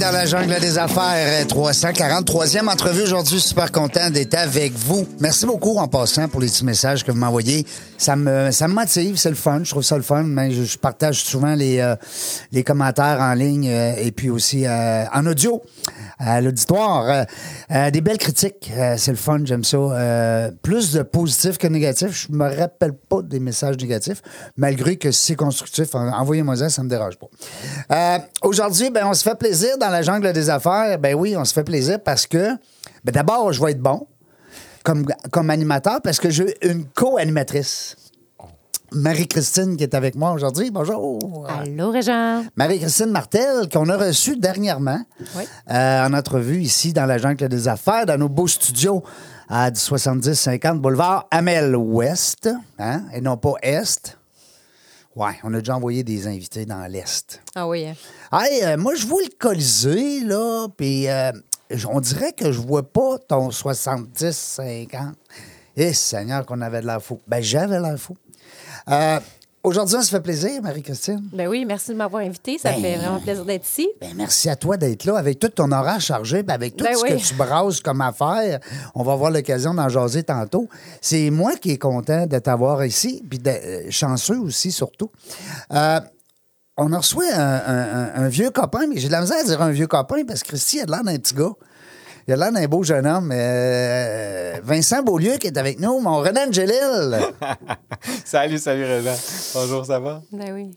Dans la jungle des affaires. 343e entrevue aujourd'hui. Super content d'être avec vous. Merci beaucoup en passant pour les petits messages que vous m'envoyez. Ça me, ça motive, c'est le fun. Je trouve ça le fun. Mais je, partage souvent les, euh, les commentaires en ligne euh, et puis aussi euh, en audio à l'auditoire. Euh, euh, des belles critiques. Euh, c'est le fun, j'aime ça. Euh, plus de positifs que négatifs. Je me rappelle pas des messages négatifs, malgré que c'est constructif, en- envoyez-moi ça, ça me dérange pas. Euh, Aujourd'hui, ben, on se fait plaisir dans la jungle des affaires. Ben oui, on se fait plaisir parce que, ben, d'abord, je vais être bon comme, comme animateur parce que j'ai une co-animatrice. Marie-Christine qui est avec moi aujourd'hui. Bonjour. Allô, Régent. Marie-Christine Martel, qu'on a reçue dernièrement Oui. euh, en entrevue ici dans la jungle des affaires, dans nos beaux studios à 70-50 boulevard Amel Ouest, hein, et non pas Est. Ouais, on a déjà envoyé des invités dans l'Est. Ah oui. hein. Hey, euh, moi, je vois le Colisée, là, puis euh, on dirait que je vois pas ton 70-50. Eh, Seigneur, qu'on avait de l'air fou. Ben, j'avais l'air fou. Euh, Aujourd'hui, on se fait plaisir, Marie-Christine. Ben oui, merci de m'avoir invité. Ça Ben, fait vraiment plaisir d'être ici. Ben, merci à toi d'être là avec tout ton horaire chargé, ben, avec tout Ben ce oui. que tu brasses comme affaire. On va avoir l'occasion d'en jaser tantôt. C'est moi qui est content de t'avoir ici, puis de- euh, chanceux aussi, surtout. Euh, on a reçu un, un- un- un vieux copain, mais j'ai de la misère à dire un vieux copain parce que Christy a de l'air d'un petit gars. Il a l'air d'un beau jeune homme. Euh, Vincent Beaulieu qui est avec nous, mon Renan Angelil. salut, salut, Régent. Bonjour, ça va? Ben oui.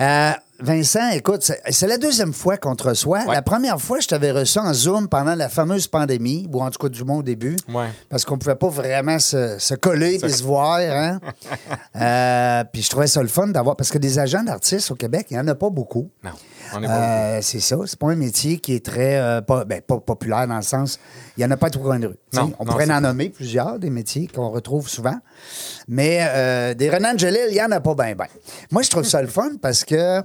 Euh, Vincent, écoute, c'est la deuxième fois qu'on te reçoit. Ouais. La première fois, je t'avais reçu en Zoom pendant la fameuse pandémie, ou en tout cas du moins au début. Ouais. Parce qu'on pouvait pas vraiment se, se coller et se voir. Hein? Euh, puis je trouvais ça le fun d'avoir. Parce que des agents d'artistes au Québec, il n'y en a pas beaucoup. Non, Euh, c'est ça. C'est pas un métier qui est très euh, pas, ben, pas populaire dans le sens. Il n'y en a pas tout coin de rue. Non, on non, pourrait en nommer plusieurs, des métiers qu'on retrouve souvent. Mais euh, des Renan Angelil, il n'y en a pas bien, bien. Moi, je trouve ça le fun parce que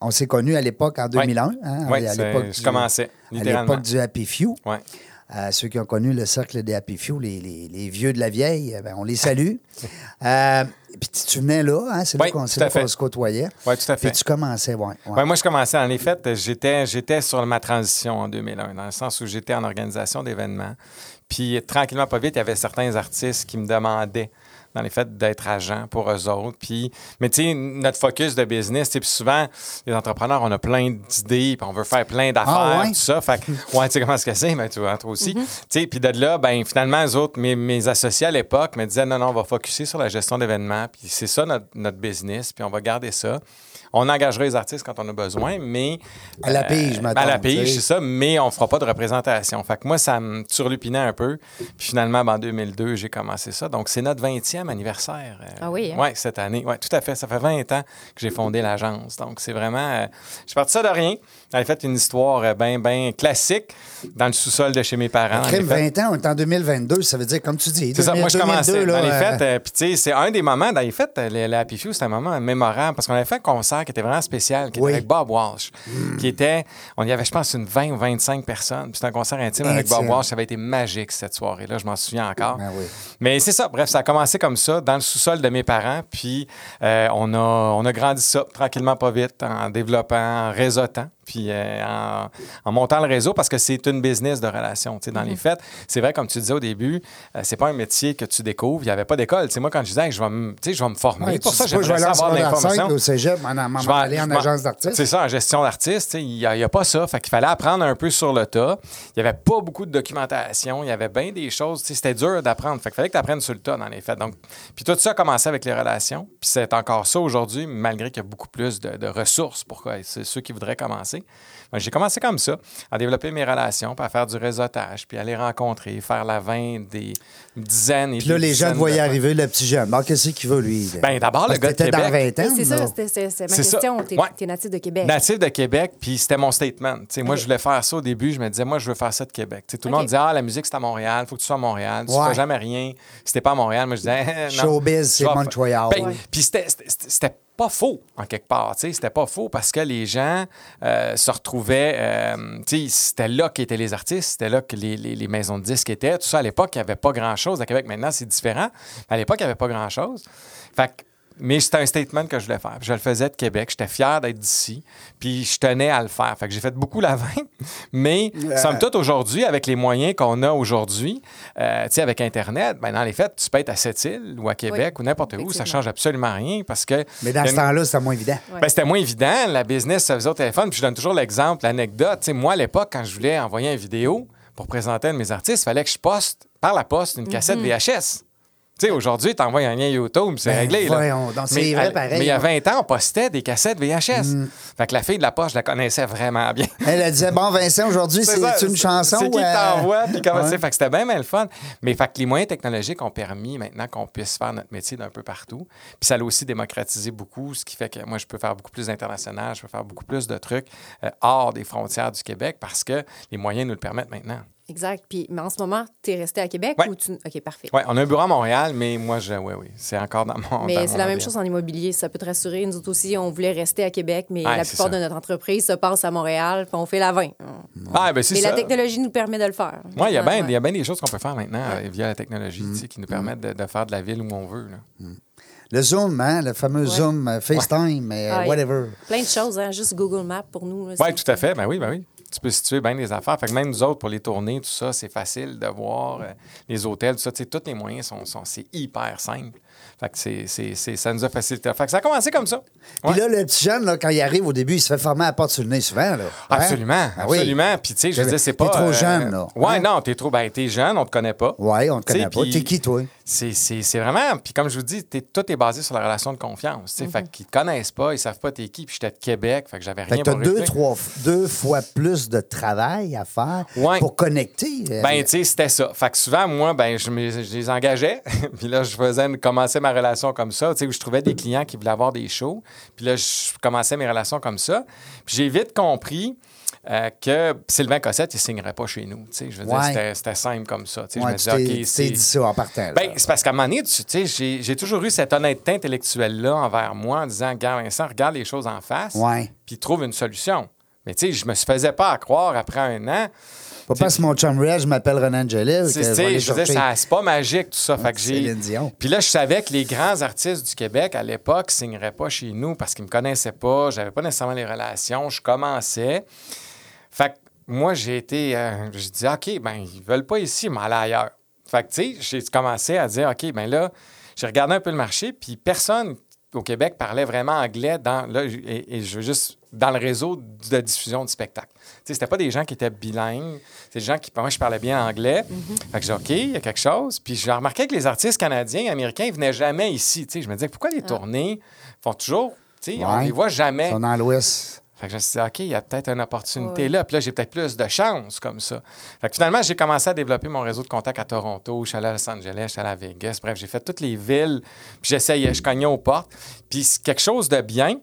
on s'est connus à l'époque en 2001. hein, Ouais, à l'époque je du- commençais, À l'époque du Happy Few. Ouais. Euh, ceux qui ont connu le cercle des Happy Few, les, les- les vieux de la vieille, eh ben, on les salue. Euh, puis tu- venais là, hein, c'est là Oui, là qu'on se côtoyait. Oui, tout à fait. Puis tu commençais, ouais. ouais. Ouais, moi, je commençais, en effet, j'étais, j'étais sur ma transition en 2001, dans le sens où j'étais en organisation d'événements. Puis, tranquillement, pas vite, il y avait certains artistes qui me demandaient, dans les faits, d'être agent pour eux autres. Puis, mais tu sais, notre focus de business, tu sais, puis souvent, les entrepreneurs, on a plein d'idées, puis on veut faire plein d'affaires, Ah ouais? tout ça. Fait que, ouais, tu sais comment est-ce que c'est, mais tu vois, toi aussi. Tu sais, puis de là, ben finalement, les autres, mes, mes associés à l'époque me disaient, non, non, on va focuser sur la gestion d'événements, puis c'est ça notre, notre business, puis on va garder ça. On engagera les artistes quand on a besoin, mais. À la pige, euh, mettons, À la pige, c'est ça, mais on fera pas de représentation. Fait que moi, ça me turlupinait un peu. Puis finalement, ben, en 2002, j'ai commencé ça. Donc, c'est notre 20e anniversaire. euh, Ah oui, hein? Ouais, cette année. Oui, tout à fait. Ça fait 20 ans que j'ai fondé l'agence. Donc, c'est vraiment. euh, je suis parti ça de rien. J'avais fait une histoire bien, bien classique dans le sous-sol de chez mes parents. en Crime effet. 20 ans, on est en 2022, ça veut dire, comme tu dis. C'est ça, moi je 2002, commençais là, dans les euh, fêtes. euh, Puis tu sais, c'est un des moments, dans les fêtes, euh, le Happy Few, c'était un moment mémorable parce qu'on avait fait un concert qui était vraiment spécial, qui Oui. était avec Bob Walsh, qui était, on y avait, je pense, une 20 ou 25 personnes. Puis c'était un concert intime avec Bob. Walsh. Ça avait été magique cette soirée-là, je m'en souviens encore. Ben oui. Mais c'est ça, bref, ça a commencé comme ça, dans le sous-sol de mes parents. Puis euh, on, a, on a grandi ça tranquillement, pas vite, en développant, en réseautant. Puis euh, en, en montant le réseau, parce que c'est une business de sais, Dans les fêtes, c'est vrai, comme tu disais au début, euh, c'est pas un métier que tu découvres. Il n'y avait pas d'école. Moi, quand je disais, hey, je vais me, je vais me former. ouais, pour ça, je vais aller en ça avoir de secondaire cinq l'information. au cégep, en, en, en, Je vais- aller en je vais- agence d'artiste. C'est ça, en gestion d'artiste. Il n'y a, pas ça. Fait qu'il fallait apprendre un peu sur le tas. Il n'y avait pas beaucoup de documentation. Il y avait bien des choses. C'était dur d'apprendre. Fait qu'il fallait que tu apprennes sur le tas, dans les faits. Donc, puis tout ça a commencé avec les relations. Puis c'est encore ça aujourd'hui, malgré qu'il y a beaucoup plus de, de ressources pour ceux qui voudraient commencer. Sais. Ben, j'ai commencé comme ça, à développer mes relations, puis à faire du réseautage, puis aller rencontrer, faire la vente des dizaines et Puis là, des les dizaines voyaient de- arriver, le petit jeune. Qu'est-ce qu'il veut, lui? Ben, d'abord, le gars de t'étais dans Québec. 20 ans. C'est ça, c'était- c'était c'était ma C'est ça. question. T'es Ouais. t'es natif de Québec. Natif de Québec, puis c'était mon statement. Tu Moi, je voulais faire ça au début. Je me disais, moi, je veux faire ça de Québec. Tu tout le monde disait, ah, la musique, c'est à Montréal, il faut que tu sois à Montréal. Tu ne Ouais. fais jamais rien. Si t'es pas à Montréal, moi, je disais, Eh, non. Showbiz, c'est Montréal. Ben, Ouais. Puis c'était- c'était c'était pas faux, en quelque part. C'était pas faux parce que les gens euh, se retrouvaient. euh, c'était là qu'étaient les artistes, c'était là que les, maisons de disques étaient. Tout ça, à l'époque, il n'y avait pas grand-chose. À Québec, maintenant, c'est différent. À l'époque, il n'y avait pas grand-chose. Fait que mais c'était un statement que je voulais faire. Puis Je le faisais de Québec. J'étais fier d'être d'ici. Puis je tenais à le faire. Fait que j'ai fait beaucoup la. Mais, somme toute, aujourd'hui, avec les moyens qu'on a aujourd'hui, euh, tu sais, avec Internet, ben, dans les faits, tu peux être à Sept-Îles ou à Québec Oui, ou n'importe où. Ça change absolument rien parce que. Mais dans ce une- temps-là, c'était moins évident. Ouais. ben, c'était moins évident. La business se faisait au téléphone. Puis je donne toujours l'exemple, l'anecdote. Tu sais, moi, à l'époque, quand je voulais envoyer une vidéo pour présenter un de mes artistes, il fallait que je poste par la poste une cassette VHS. Tu sais, aujourd'hui, tu envoies un lien YouTube, c'est Ben, réglé. là. voyons donc, c'est mais, vrai, pareil, mais il y a ouais. 20 ans, on postait des cassettes VHS. Fait que la fille de la poste, je la connaissais vraiment bien. Elle disait, bon, Vincent, aujourd'hui, c'est une chanson. C'est qui euh, t'envoie, puis comment ouais. Fait que c'était bien, bien le fun. Mais fait que les moyens technologiques ont permis maintenant qu'on puisse faire notre métier d'un peu partout. Puis ça l'a aussi démocratisé beaucoup, ce qui fait que moi, je peux faire beaucoup plus d'international, je peux faire beaucoup plus de trucs euh, hors des frontières du Québec parce que les moyens nous le permettent maintenant. Exact. Puis, mais en ce moment, tu es resté à Québec Ouais. ou tu. OK, parfait. Oui, on a un bureau à Montréal, mais moi, je, oui, oui, c'est encore dans mon. Mais c'est la même chose en immobilier. Ça peut te rassurer. Nous autres aussi, on voulait rester à Québec, mais Ouais, la plupart ça. de notre entreprise se passe à Montréal, puis on fait la 20. Ah, ben c'est Mais ça. la technologie nous permet de le faire. Oui, il y a bien Ouais. il y a bien des choses qu'on peut faire maintenant euh, via la technologie Mm. tu sais, qui nous permettent de, de faire de la ville où on veut. là. Le Zoom, hein, le fameux Ouais. Zoom, euh, FaceTime, euh, Ah, whatever. Plein de choses, hein? juste Google Maps pour nous. Oui, tout à fait. Ben oui, ben oui. Tu peux situer bien des affaires. Fait que même nous autres, pour les tournées, tout ça, c'est facile de voir. euh, les hôtels, tout ça, tous les moyens sont, sont c'est hyper simple. Fait que c'est, c'est, c'est- ça nous a facilité. Fait que ça a commencé comme ça. Puis Ouais. là, le petit jeune, là, quand il arrive au début, il se fait former à la porte sur le nez souvent. Là. Hein? Absolument, Ah oui. absolument. Puis tu sais, je veux dire, c'est T'es pas. trop jeune, là. Ouais, Hein? non, t'es trop. Ben, t'es jeune, on te connaît pas. Oui, on te connaît pas. puis T'es qui, toi? C'est, c'est, c'est vraiment. Puis comme je vous dis, t'es- tout est basé sur la relation de confiance. tu sais. Fait qu'ils te connaissent pas, ils savent pas t'es qui. Puis j'étais de Québec, fait que j'avais Fait rien que t'as pour deux, trois, deux fois plus de travail à faire Ouais. pour connecter. euh, Ben, tu sais, c'était ça. Fait que souvent, moi, ben, je, me- je les engageais. puis là, je faisais commençais ma relation comme ça, tu sais, où je trouvais des clients qui voulaient avoir des shows. Puis là, je commençais mes relations comme ça. Puis j'ai vite compris euh, que Sylvain Cossette, il signerait pas chez nous. Je veux dire, Ouais. c'était- c'était simple comme ça. Ouais, je me disais, OK, c'est. dit ça en partant. Ben, c'est parce qu'à un moment donné, j'ai j'ai toujours eu cette honnêteté intellectuelle-là envers moi en disant, regarde, Vincent, regarde les choses en face, puis trouve une solution. Mais tu sais, je me faisais pas à croire après un an. Pas parce que mon chum Red, je m'appelle Renan C'est, je tu vais aller sais, je veux dire, chercher. ça- c'est pas magique tout ça. Fait que j'ai... Puis là, je savais que les grands artistes du Québec, à l'époque, signeraient pas chez nous parce qu'ils me connaissaient pas, j'avais pas nécessairement les relations, je commençais. Fait que moi, j'ai été... euh, je dis, OK, ben ils veulent pas ici, mais aller ailleurs. Fait que, tu sais, j'ai commencé à dire, OK, ben là, j'ai regardé un peu le marché, puis personne au Québec parlait vraiment anglais dans, là, et, et je veux juste dans le réseau de diffusion du spectacle. C'était pas des gens qui étaient bilingues, c'est des gens qui, moi, je parlais bien anglais. Fait que j'ai dit, OK, il y a quelque chose. Puis j'ai remarqué que les artistes canadiens, américains, ils venaient jamais ici. Tu sais, je me disais, pourquoi les tournées font toujours, tu sais, on Ouais. les voit jamais? Ils sont dans l'Ouest. Fait que je me suis dit, OK, il y a peut-être une opportunité là. Puis là, j'ai peut-être plus de chance comme ça. Fait que finalement, j'ai commencé à développer mon réseau de contacts à Toronto. Je suis allé à Los Angeles, je suis allé à Vegas. Bref, j'ai fait toutes les villes. Puis j'essayais, je cognais aux portes. Puis c'est quelque chose de bien,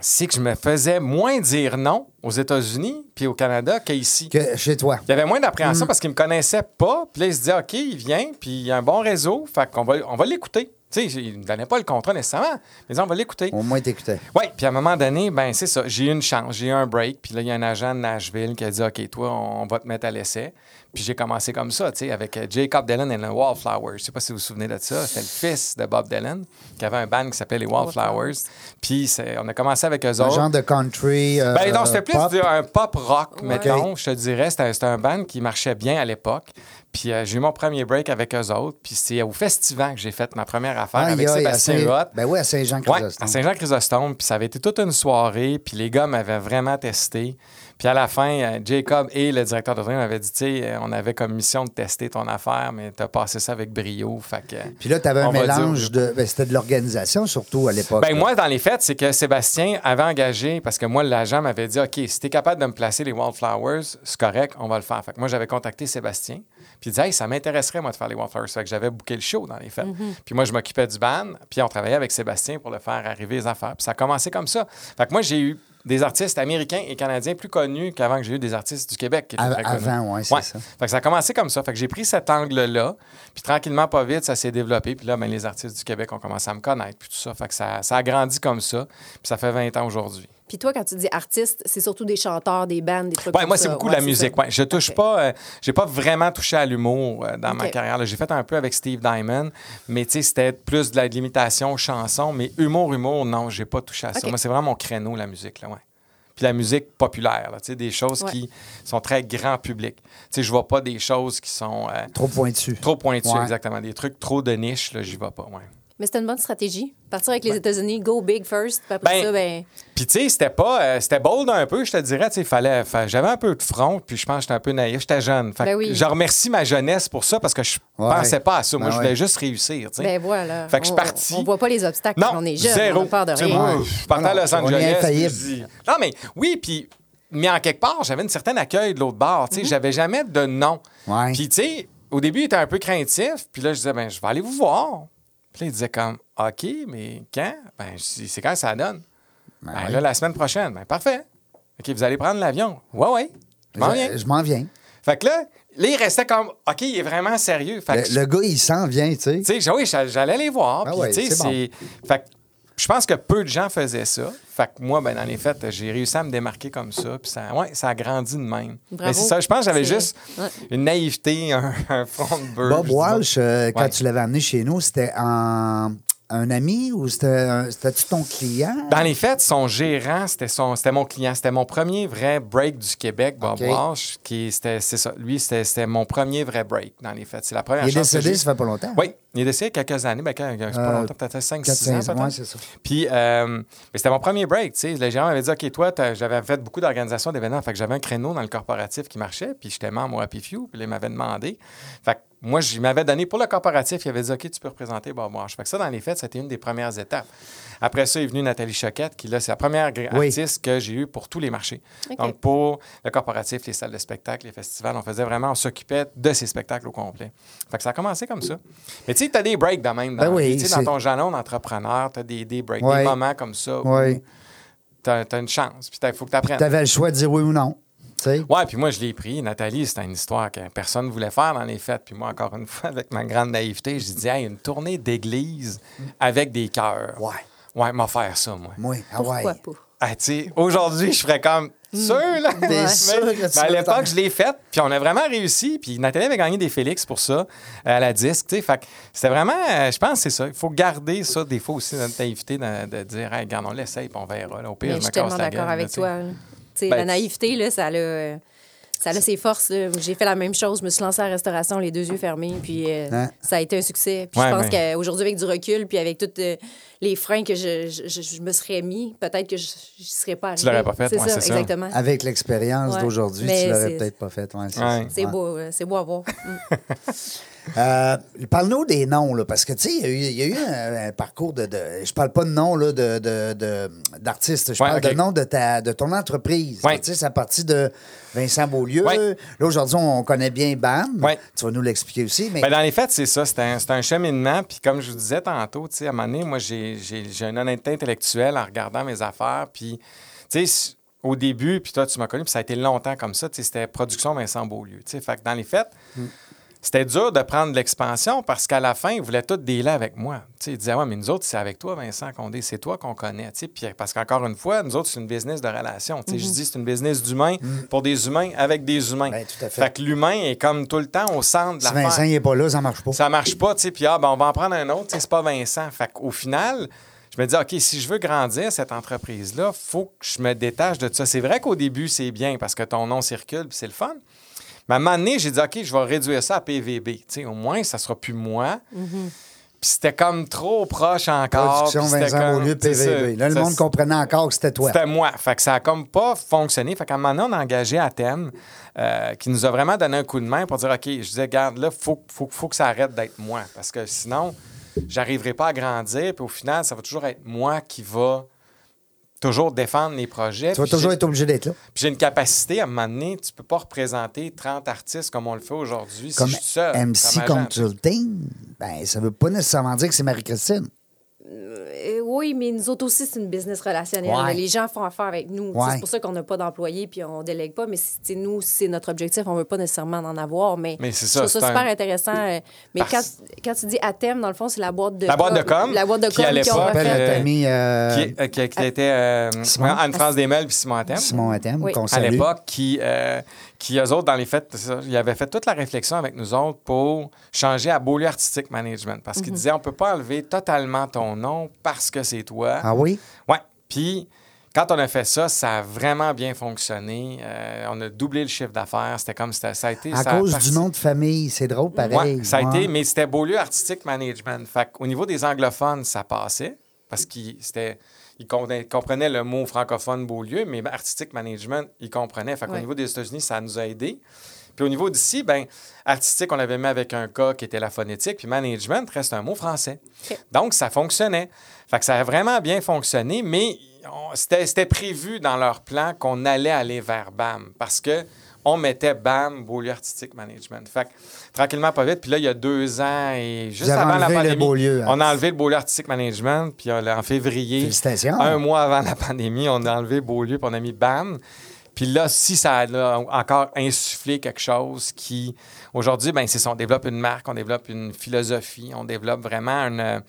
c'est que je me faisais moins dire non aux États-Unis puis au Canada qu'ici. Que chez toi. Il y avait moins d'appréhension parce qu'ils me connaissaient pas. Puis là, ils se disaient, OK, il vient, puis il y a un bon réseau. Fait qu'on va, on va l'écouter. Tu sais, ils ne me donnaient pas le contrat nécessairement, mais on va l'écouter. Au moins, t'écoutais. Oui, puis à un moment donné, ben c'est ça, j'ai eu une chance, j'ai eu un break, puis là, il y a un agent de Nashville qui a dit OK, toi, on va te mettre à l'essai. Puis j'ai commencé comme ça, tu sais, avec euh, Jacob Dylan et les Wallflowers. Je sais pas si vous vous souvenez de ça. C'était le fils de Bob Dylan, qui avait un band qui s'appelait les Wallflowers. Puis c'est- on a commencé avec eux Un autres. genre de country. euh, Ben non, c'était plus pop. du- un pop rock, Ouais. mettons, je te dirais. C'était c'était un band qui marchait bien à l'époque. Puis euh, j'ai eu mon premier break avec eux autres. Puis c'est au festival que j'ai fait ma première affaire avec Sébastien Huot. Ben oui, à Saint-Jean-Chrysostome. à Saint-Jean-Chrysostome. Puis ça avait été toute une soirée. Puis les gars m'avaient vraiment testé. Puis à la fin, euh, Jacob et le directeur de tournée m'avaient dit, tu sais, euh, on avait comme mission de tester ton affaire, mais tu as passé ça avec brio. Fait que, Puis là, tu avais un mélange dire- de. ben, c'était de l'organisation, surtout à l'époque. Ben, moi, dans les faits, c'est que Sébastien avait engagé, parce que moi, l'agent m'avait dit OK, si tu es capable de me placer les Wildflowers, c'est correct, on va le faire. Fait que moi, j'avais contacté Sébastien, puis il disait Hey, ça m'intéresserait, moi, de faire les Wildflowers. Fait que j'avais booké le show, dans les faits. Puis moi, je m'occupais du band, puis on travaillait avec Sébastien pour le faire arriver les affaires. Puis ça a commencé comme ça. Fait que moi, j'ai eu des artistes américains et canadiens plus connus qu'avant que j'ai eu des artistes du Québec qui étaient avant, ouais, c'est ça. Fait que ça a commencé comme ça. Fait que j'ai pris cet angle-là, puis tranquillement, pas vite, ça s'est développé. Puis là, ben, les artistes du Québec ont commencé à me connaître, puis tout ça. Fait que ça, ça a grandi comme ça, puis ça fait 20 ans aujourd'hui. Puis toi, quand tu dis artiste, c'est surtout des chanteurs, des bandes, des trucs Ouais, comme moi, c'est beaucoup Ouais, la musique. Ouais. Je touche pas, euh, j'ai pas vraiment touché à l'humour euh, dans ma carrière. J'ai fait un peu avec Steve Diamond, mais tu sais, c'était plus de la l'imitation, chanson, mais humour, humour, non, j'ai pas touché à ça. Moi, c'est vraiment mon créneau, la musique, là, ouais. Puis la musique populaire, là, tu sais, des choses Ouais. qui sont très grand public. Tu sais, je vois pas des choses qui sont euh, Trop pointu. trop pointues, Ouais. exactement. Des trucs trop de niche, là, j'y vais pas, ouais. Mais c'était une bonne stratégie. Partir avec les États-Unis, go big first, puis après Ben, ça, ben. Puis, tu sais, c'était pas. euh, c'était bold un peu, je te dirais. Tu sais, fallait. fa- J'avais un peu de front, puis je pense que j'étais un peu naïf. J'étais jeune. Fait Ben oui. Je remercie ma jeunesse pour ça parce que je Ouais. pensais pas à ça. Moi, Ben je voulais ouais. juste réussir, tu sais. Ben voilà. Fait que je suis On- parti. On, voit pas les obstacles non, quand on est jeune. zéro. On a peur de rien. moi, je partais à Los Angeles. Non, mais oui, puis. Mais en quelque part, j'avais un certain accueil de l'autre bord. Tu sais, j'avais jamais de nom. Ouais. Puis, tu sais, au début, il était un peu craintif. Puis là, je disais, ben, je vais aller vous voir. Puis là, il disait comme, OK, mais quand? Ben, c'est quand ça donne? Ben, ouais. là, la semaine prochaine. Ben, parfait. OK, vous allez prendre l'avion. Ouais, ouais. Je m'en viens. Je, m'en viens. Fait que là, là, il restait comme, OK, il est vraiment sérieux. Fait que Le, le gars, il s'en vient, tu sais. tu sais, oui, j'a- j'allais les voir. Puis, ouais, tu sais, c'est bon. c'est- Fait que je pense que peu de gens faisaient ça. Fait que moi, ben, dans les faits, j'ai réussi à me démarquer comme ça. Puis ça, ouais, ça a grandi de même. Bravo. Mais c'est ça, je pense que j'avais juste Ouais. une naïveté, un, un front de beurre. Bob. Walsh, euh, quand Ouais. tu l'avais amené chez nous, c'était en- un ami ou c'était-tu ton client? Dans les faits, son gérant, c'était son, c'était mon client. C'était mon premier vrai break du Québec, Bob OK. Walsh. Qui, c'était, c'est ça. Lui, c'était, c'était mon premier vrai break, dans les faits. C'est la première il est décédé, ça fait pas longtemps. Oui, il est décédé quelques années. Ben, quand- c'est pas Euh, longtemps, peut-être 5-6 4, ans. 5 peut-être. ouais, c'est ça. Puis, euh, mais c'était mon premier break, tu sais. Le gérant m'avait dit, OK, toi, j'avais fait beaucoup d'organisations d'événements. Fait que j'avais un créneau dans le corporatif qui marchait. Puis, j'étais membre au Happy Few. Puis, il m'avait demandé. Fait que moi, il m'avait donné pour le corporatif. Il avait dit, OK, tu peux représenter Bob Walsh. Fait que ça, dans les faits, c'était une des premières étapes. Après ça est venue Nathalie Choquette, qui, là, c'est la première Oui. artiste que j'ai eue pour tous les marchés. Donc, pour le corporatif, les salles de spectacle, les festivals, on faisait vraiment, on s'occupait de ces spectacles au complet. Fait que ça a commencé comme ça. Mais tu sais, tu as des breaks de même. Dans, Ben oui, dans ton jalon d'entrepreneur, tu as des, des breaks, Ouais. des moments comme ça. Oui. Tu as, une chance. Puis il faut que tu apprennes. Tu avais le choix de dire oui ou non. Tu sais. Ouais, puis moi, je l'ai pris. Nathalie, c'était une histoire que personne ne voulait faire dans les fêtes. Puis moi, encore une fois, avec ma grande naïveté, je dis, hey, une tournée d'église avec des cœurs. Ouais. Ouais, m'a faire ça, moi. Moi, ah Pourquoi ouais. pas? Ah, tu sais, aujourd'hui, je ferais comme sûr, là. Mais- sûr que tu mais à l'époque, je l'ai faite, puis on a vraiment réussi. Puis Nathalie avait gagné des Félix pour ça, euh, à la disque, tu sais. Fait que c'était vraiment, euh, je pense que c'est ça. Il faut garder ça, des fois aussi, notre naïveté, de, de dire, hey, regarde, on l'essaye, puis on verra. Là, au pire, Mais je je me suis casse tellement la d'accord gueule, avec là, toi. là. Tu Ben, la naïveté, là, ça a, euh, ça a ses forces. J'ai fait la même chose. Je me suis lancée à la restauration, les deux yeux fermés, puis euh, Hein? ça a été un succès. Puis Ouais, je pense mais- qu'aujourd'hui, avec du recul, puis avec tous euh, les freins que je, je- je- je me serais mis, peut-être que je ne serais pas arrivée. l'aurais pas fait, C'est ouais, ça, exactement. Avec l'expérience Ouais. d'aujourd'hui, tu l'aurais c'est- peut-être pas fait. Ouais, c'est beau, c'est beau à voir. Euh, Parle-nous des noms, là, parce que, tu sais, il y a eu- il y, a eu un, un parcours de, de- Je parle pas de nom là, de, d'artiste, je Ouais, parle de nom de, ta, de ton entreprise. Ouais. Tu sais, c'est à partir de Vincent Beaulieu. Ouais. Là, aujourd'hui, on connaît bien BAM. Tu vas nous l'expliquer aussi. Mais Ben, dans les faits, c'est ça. C'est un, un cheminement. Puis comme je vous disais tantôt, tu sais, à un moment donné, moi, j'ai une honnêteté intellectuelle en regardant mes affaires. Puis, tu sais, au début, puis toi, tu m'as connu, puis ça a été longtemps comme ça. tu sais, C'était production Vincent Beaulieu. tu sais. Fait que dans les faits, c'était dur de prendre l'expansion parce qu'à la fin, ils voulaient tout dealer avec moi. Tu sais, ils disaient, ouais, mais nous autres, c'est avec toi, Vincent Condé, c'est toi qu'on connaît. Puis parce qu'encore une fois, nous autres, c'est une business de relation. Tu sais, Je dis, c'est une business d'humains pour des humains avec des humains. Ben, tout à fait. Fait que l'humain est comme tout le temps au centre de si la Vincent n'est pas là, ça marche pas. ça marche pas, puis ah, ben, on va en prendre un autre, c'est pas Vincent. Fait qu'au final, je me dis, OK, si je veux grandir cette entreprise-là, faut que je me détache de ça. C'est vrai qu'au début, c'est bien parce que ton nom circule, c'est le fun. Mais à un moment donné, j'ai dit, OK, je vais réduire ça à PVB. Tu sais, au moins, ça sera plus moi. Puis c'était comme trop proche encore. Production Vincent comme- Beaulieu, PVB. ça. Là, le Ça, monde comprenait encore que c'était toi. C'était moi. Fait que ça a comme pas fonctionné. Fait qu'à un moment donné, on a engagé Athènes, euh, qui nous a vraiment donné un coup de main pour dire OK, je disais, garde, là, faut, faut, faut que ça arrête d'être moi. Parce que sinon, j'arriverai pas à grandir. Puis au final, ça va toujours être moi qui va toujours défendre les projets. Tu vas toujours être obligé d'être là. puis j'ai une capacité, à un moment donné, tu peux pas représenter 30 artistes comme on le fait aujourd'hui Comme si je suis seul. MC. Consulting, ben, ça veut pas nécessairement dire que c'est Marie-Christine. Euh, oui, mais nous autres aussi, c'est une business relationnelle. Ouais. Les gens font affaire avec nous. Ouais. C'est pour ça qu'on n'a pas d'employés puis on délègue pas. Mais nous, c'est notre objectif. On veut pas nécessairement en avoir. Mais, Mais c'est je ça, trouve ça c'est super un- intéressant. euh, Mais Parce- quand, quand tu dis à thème, dans le fond, c'est la boîte de La boîte de com, La boîte de qui, com qui euh, amie euh, Qui, euh, qui- qui était euh? Anne-France Desmeules puis Simon Athènes. Simon Athème, Oui. qu'on à l'époque, qui, euh, qui, eux autres, dans les ça, ils avaient fait toute la réflexion avec nous autres pour changer à Beaulieu Artistic Management. Parce qu'ils disaient, on peut pas enlever totalement ton nom parce que c'est toi. Ah oui? Ouais. Puis, quand on a fait ça, ça a vraiment bien fonctionné. Euh, on a doublé le chiffre d'affaires. C'était comme, c'était- ça a été... À ça cause du nom de famille, c'est drôle, pareil. Ouais, ça a Ouais. été, mais c'était Beaulieu Artistic Management. Fait au niveau des anglophones, ça passait parce qu'ils comprenaient, le mot francophone Beaulieu, mais Artistic Management, ils comprenaient. Fait qu'au Ouais. niveau des États-Unis, ça nous a aidés. Puis au niveau d'ici, ben artistique, on l'avait mis avec un cas qui était la phonétique, puis management reste un mot français. Donc, ça fonctionnait. Fait que ça a vraiment bien fonctionné, mais c'était c'était prévu dans leur plan qu'on allait aller vers BAM parce que on mettait BAM, Beaulieu Artistic Management. Fait que, tranquillement, pas vite. Puis là, il y a deux ans et juste avez avant la pandémie, Beaulieu, hein? on a enlevé le Beaulieu Artistic Management. Puis euh, en février, un mois avant la pandémie, on a enlevé Beaulieu puis on a mis BAM. Puis là, si ça a encore insufflé quelque chose qui, aujourd'hui, ben c'est ça, on développe une marque, on développe une philosophie, on développe vraiment une,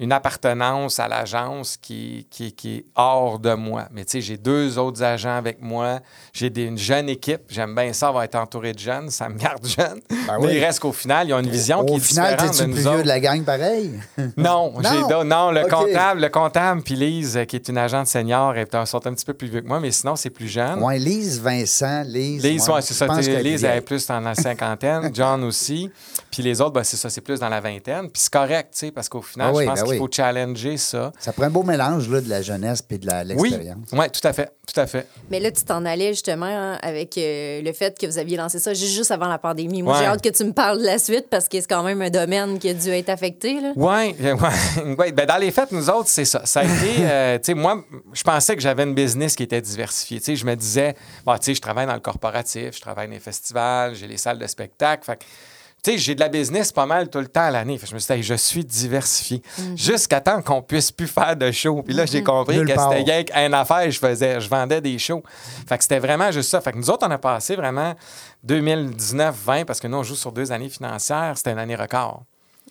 une appartenance à l'agence qui, qui, qui est hors de moi. Mais tu sais, j'ai deux autres agents avec moi, j'ai une jeune équipe, j'aime bien ça, avoir être entouré de jeunes, ça me garde jeune. Ben Mais oui. il reste qu'au final, ils ont une vision qui Au est final, différente de le nous plus vieux de la gang pareil? Non, Non? le comptable, le comptable puis Lise, euh, qui est une agente senior, est un, sont un petit peu plus vieux que moi, mais sinon, c'est plus jeune. Ouais, Lise, Vincent, Lise. Lise, ouais, c'est ça. Lise, elle est plus dans la cinquantaine. John aussi. Puis les autres, ben, c'est ça, c'est plus dans la vingtaine. Puis c'est correct, tu sais, parce qu'au final, Ah oui, je pense ben qu'il oui. faut challenger ça. Ça prend un beau mélange là, de la jeunesse et de la- Oui, l'expérience. ouais, tout à fait, tout à fait. Mais là, tu t'en allais justement hein, avec euh, le fait que vous aviez lancé ça juste juste avant la pandémie. Moi, Ouais. j'ai hâte que tu me parles de la suite parce que c'est quand même un domaine qui a dû être affecté. Là. Oui, ouais, ouais. Ben, dans les fêtes, nous autres, c'est ça. Ça a été, euh, tu sais, moi, je pensais que j'avais une business qui était diversifiée. Tu sais, je me disais, bon, tu sais, je travaille dans le corporatif, je travaille dans les festivals, j'ai les salles de spectacle. Fait que, tu sais, j'ai de la business pas mal tout le temps à l'année. Fait que je me suis dit, Hey, je suis diversifié. Jusqu'à temps qu'on puisse plus faire de shows. Puis là, j'ai compris Nulle que c'était rien qu'une affaire, je faisais, je vendais des shows. Fait que c'était vraiment juste ça. Fait que nous autres, on a passé vraiment 2019-20 parce que nous, on joue sur deux années financières. C'était une année record.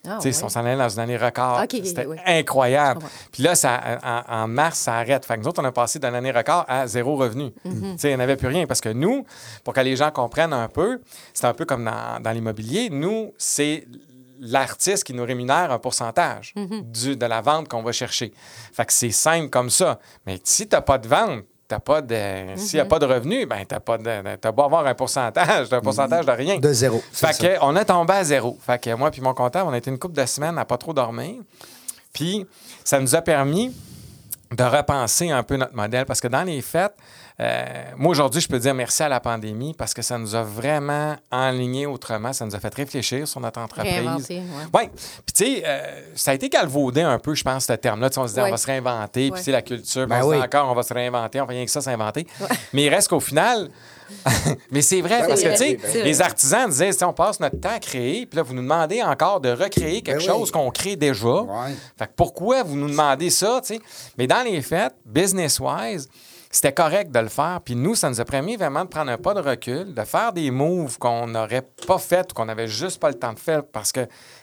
Ah, on s'en allait dans une année record. C'était oui. incroyable. Puis là, ça, en, en mars, ça arrête. Fait que nous autres, on a passé d'une année record à zéro revenu. Mhm. Il n'y en avait plus rien. Parce que nous, pour que les gens comprennent un peu, c'est un peu comme dans, dans l'immobilier. Nous, c'est l'artiste qui nous rémunère un pourcentage Mhm. du, de la vente qu'on va chercher. Fait que c'est simple comme ça. Mais si tu n'as pas de vente, t'as pas de, s'il n'y Mhm. a pas de revenus, ben t'as pas de, t'as beau avoir un pourcentage, un pourcentage de rien. De zéro. Fait ça. que, on a tombé à zéro. Fait que moi puis mon comptable, on a été une couple de semaines à pas trop dormir. Puis ça nous a permis de repenser un peu notre modèle parce que dans les fêtes, euh, moi aujourd'hui, je peux dire merci à la pandémie parce que ça nous a vraiment enligné autrement, ça nous a fait réfléchir sur notre entreprise. Réinventer, ouais. Oui. Puis, tu sais, euh, ça a été galvaudé un peu, je pense, ce terme-là. Tu sais, on se dit, Ouais. on va se réinventer. Puis, Ouais. tu sais, la culture, Ben on se dit oui. encore, on va se réinventer. On fait rien que ça, s'inventer. Mais il reste qu'au final. mais c'est vrai, parce que, tu sais, vrai. les artisans disaient, on passe notre temps à créer, puis là, vous nous demandez encore de recréer quelque Ben oui. chose qu'on crée déjà. Ouais. Fait que pourquoi vous nous demandez ça, tu sais? Mais dans les faits, business-wise, c'était correct de le faire. Puis nous, ça nous a permis vraiment de prendre un pas de recul, de faire des moves qu'on n'aurait pas fait ou qu'on n'avait juste pas le temps de faire parce que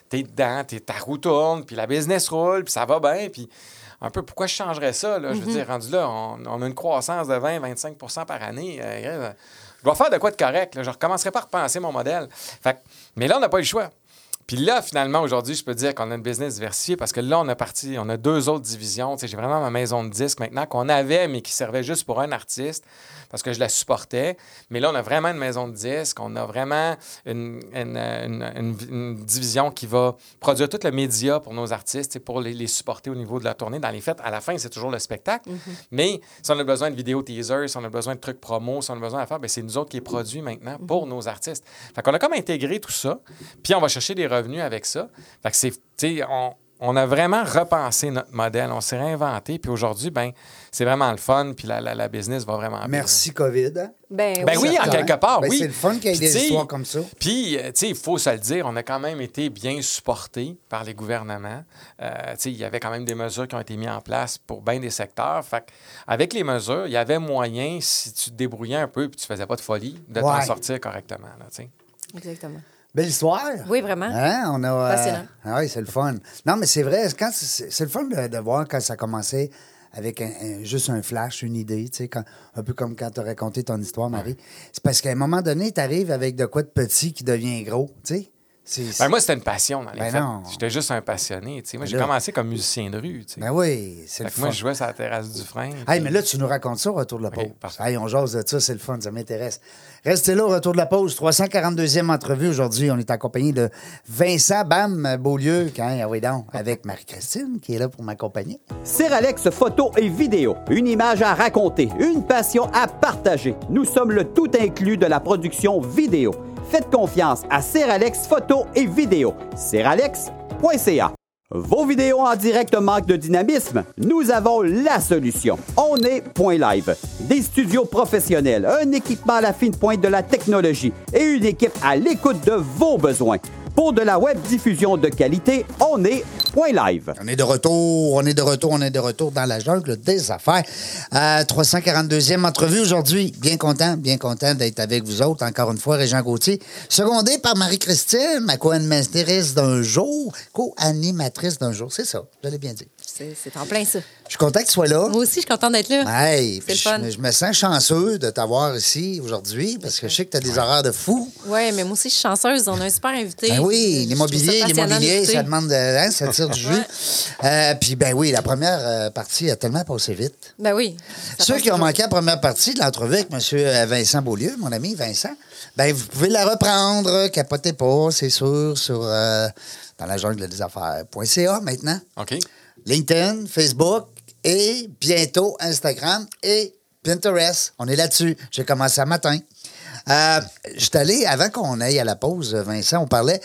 t'es dedans, t'es, ta roue tourne, puis la business roule, puis ça va bien, puis un peu pourquoi je changerais ça, là? Je veux dire, rendu là, on, on a une croissance de 20-25% par année. euh, je dois faire de quoi de correct. Là. Je recommencerai pas à repenser mon modèle. Fait que- mais là, on n'a pas eu le choix. Puis là, finalement, aujourd'hui, je peux dire qu'on a une business diversifiée parce que là, on a parti, on a deux autres divisions. Tu sais, j'ai vraiment ma maison de disques maintenant qu'on avait, mais qui servait juste pour un artiste parce que je la supportais. Mais là, on a vraiment une maison de disques. On a vraiment une, une- une- une- une division qui va produire tout le média pour nos artistes, pour les, les supporter au niveau de la tournée. Dans les fêtes, à la fin, c'est toujours le spectacle. Mais si on a besoin de vidéos teasers, si on a besoin de trucs promo, si on a besoin de faire, ben, c'est nous autres qui les produit maintenant pour nos artistes. Fait qu'on a comme intégré tout ça, puis on va chercher des revenus avec ça. Fait que c'est, tu sais, on, on a vraiment repensé notre modèle, on s'est réinventé, puis aujourd'hui, ben, c'est vraiment le fun, puis la, la, la business va vraiment bien. Merci, COVID. hein? Ben, Ben oui, en quelque part, Ben, oui. C'est le fun qu'il y ait des histoires comme ça. Puis, euh, tu sais, il faut se le dire, on a quand même été bien supportés par les gouvernements. Euh, tu sais, il y avait quand même des mesures qui ont été mises en place pour bien des secteurs. Fait que, avec les mesures, il y avait moyen, si tu te débrouillais un peu puis tu faisais pas de folie, de t'en sortir correctement. Là, tu sais. Exactement. Belle histoire. Oui, vraiment. Hein? On a, euh, Fascinant. ah oui, c'est le fun. Non, mais c'est vrai, quand c'est le fun de, de voir quand ça commençait avec un- un- juste un flash, une idée, tu sais, quand- un peu comme quand tu as raconté ton histoire, Marie. C'est parce qu'à un moment donné, tu arrives avec de quoi de petit qui devient gros, tu sais. Ben, moi, c'était une passion dans les Ben. J'étais juste un passionné. Moi, j'ai Là. commencé comme musicien de rue. Ben oui, c'est Fait le que moi, fun. je jouais sur la terrasse du frein. Hey, puis- mais là, tu nous racontes ça au retour de la pause. Hey, on jase de ça, c'est le fun, ça m'intéresse. Restez là au retour de la pause. 342e entrevue aujourd'hui. On est accompagné de Vincent Bam Beaulieu, quand, ah oui donc, avec Marie-Christine qui est là pour m'accompagner. Alex photo et vidéo. Une image à raconter, une passion à partager. Nous sommes le tout inclus de la production vidéo. Faites confiance à Alex photo et vidéo. Seralex.ca. Vos vidéos en direct manquent de dynamisme? Nous avons la solution. On est Point Live. Des studios professionnels, un équipement à la fine pointe de la technologie et une équipe à l'écoute de vos besoins. Pour de la web diffusion de qualité, on est Point Live. On est de retour, on est de retour, on est de retour dans la jungle des affaires. Euh, 342e entrevue aujourd'hui. Bien content, bien content d'être avec vous autres. Encore une fois, Régent Gauthier, secondé par Marie-Christine, ma co-animatrice d'un jour, co-animatrice d'un jour. C'est ça, je l'ai bien dit. C'est en plein ça. Je suis content que tu sois là. Moi aussi, je suis contente d'être là. Hey, C'est puis le fun. je, me- je me sens chanceux de t'avoir ici aujourd'hui parce que je sais que tu as des horaires de fou. Oui, mais moi aussi, je suis chanceuse. On a un super invité. Ben oui, l'immobilier, l'immobilier, ça demande de, hein, ça tire du jus. Euh, puis ben oui, la première euh, partie a tellement passé vite. Ben oui. Ceux qui ont manqué la première partie de l'entrevue avec M. Vincent Beaulieu, mon ami Vincent, ben vous pouvez la reprendre, capotez pas, c'est sûr, sur euh, dans la jungle des affaires.ca maintenant. OK. LinkedIn, Facebook et bientôt Instagram et Pinterest. On est là-dessus. J'ai commencé un matin. Euh, J'étais allé, avant qu'on aille à la pause, Vincent, on parlait,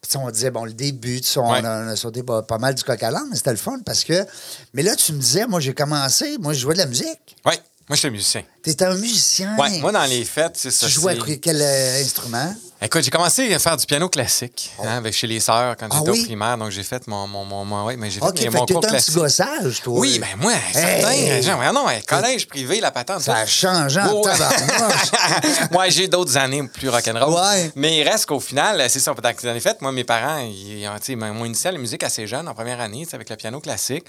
puis on disait, bon, le début, tu sais, on, Ouais. a, on a sauté pas, pas mal du coq à l'âne, mais c'était le fun parce que. Mais là, tu me disais, moi, j'ai commencé, moi, je jouais de la musique. Oui, moi, j'étais musicien. T'étais un musicien. Ouais, moi, dans les fêtes, c'est ça. Tu jouais à quel euh, instrument? Écoute, j'ai commencé à faire du piano classique hein, avec chez les sœurs quand Ah j'étais oui? au primaire. Donc, j'ai fait mon, mon, mon, mon- ouais, mais j'ai fait OK, mes- fait mon cours t'étais un petit classique. gossage, toi. Oui, ben moi. Hey! Ouais, non, collège privé, la patente. Ça a changé en Oh, ouais. ouais, j'ai d'autres années plus rock'n'roll. Ouais. Mais il reste qu'au final, c'est ça. Dans les fêtes, moi, mes parents, ils, ont, tu sais, ils m'ont initié à la musique assez jeune, en première année, tu sais, avec le piano classique.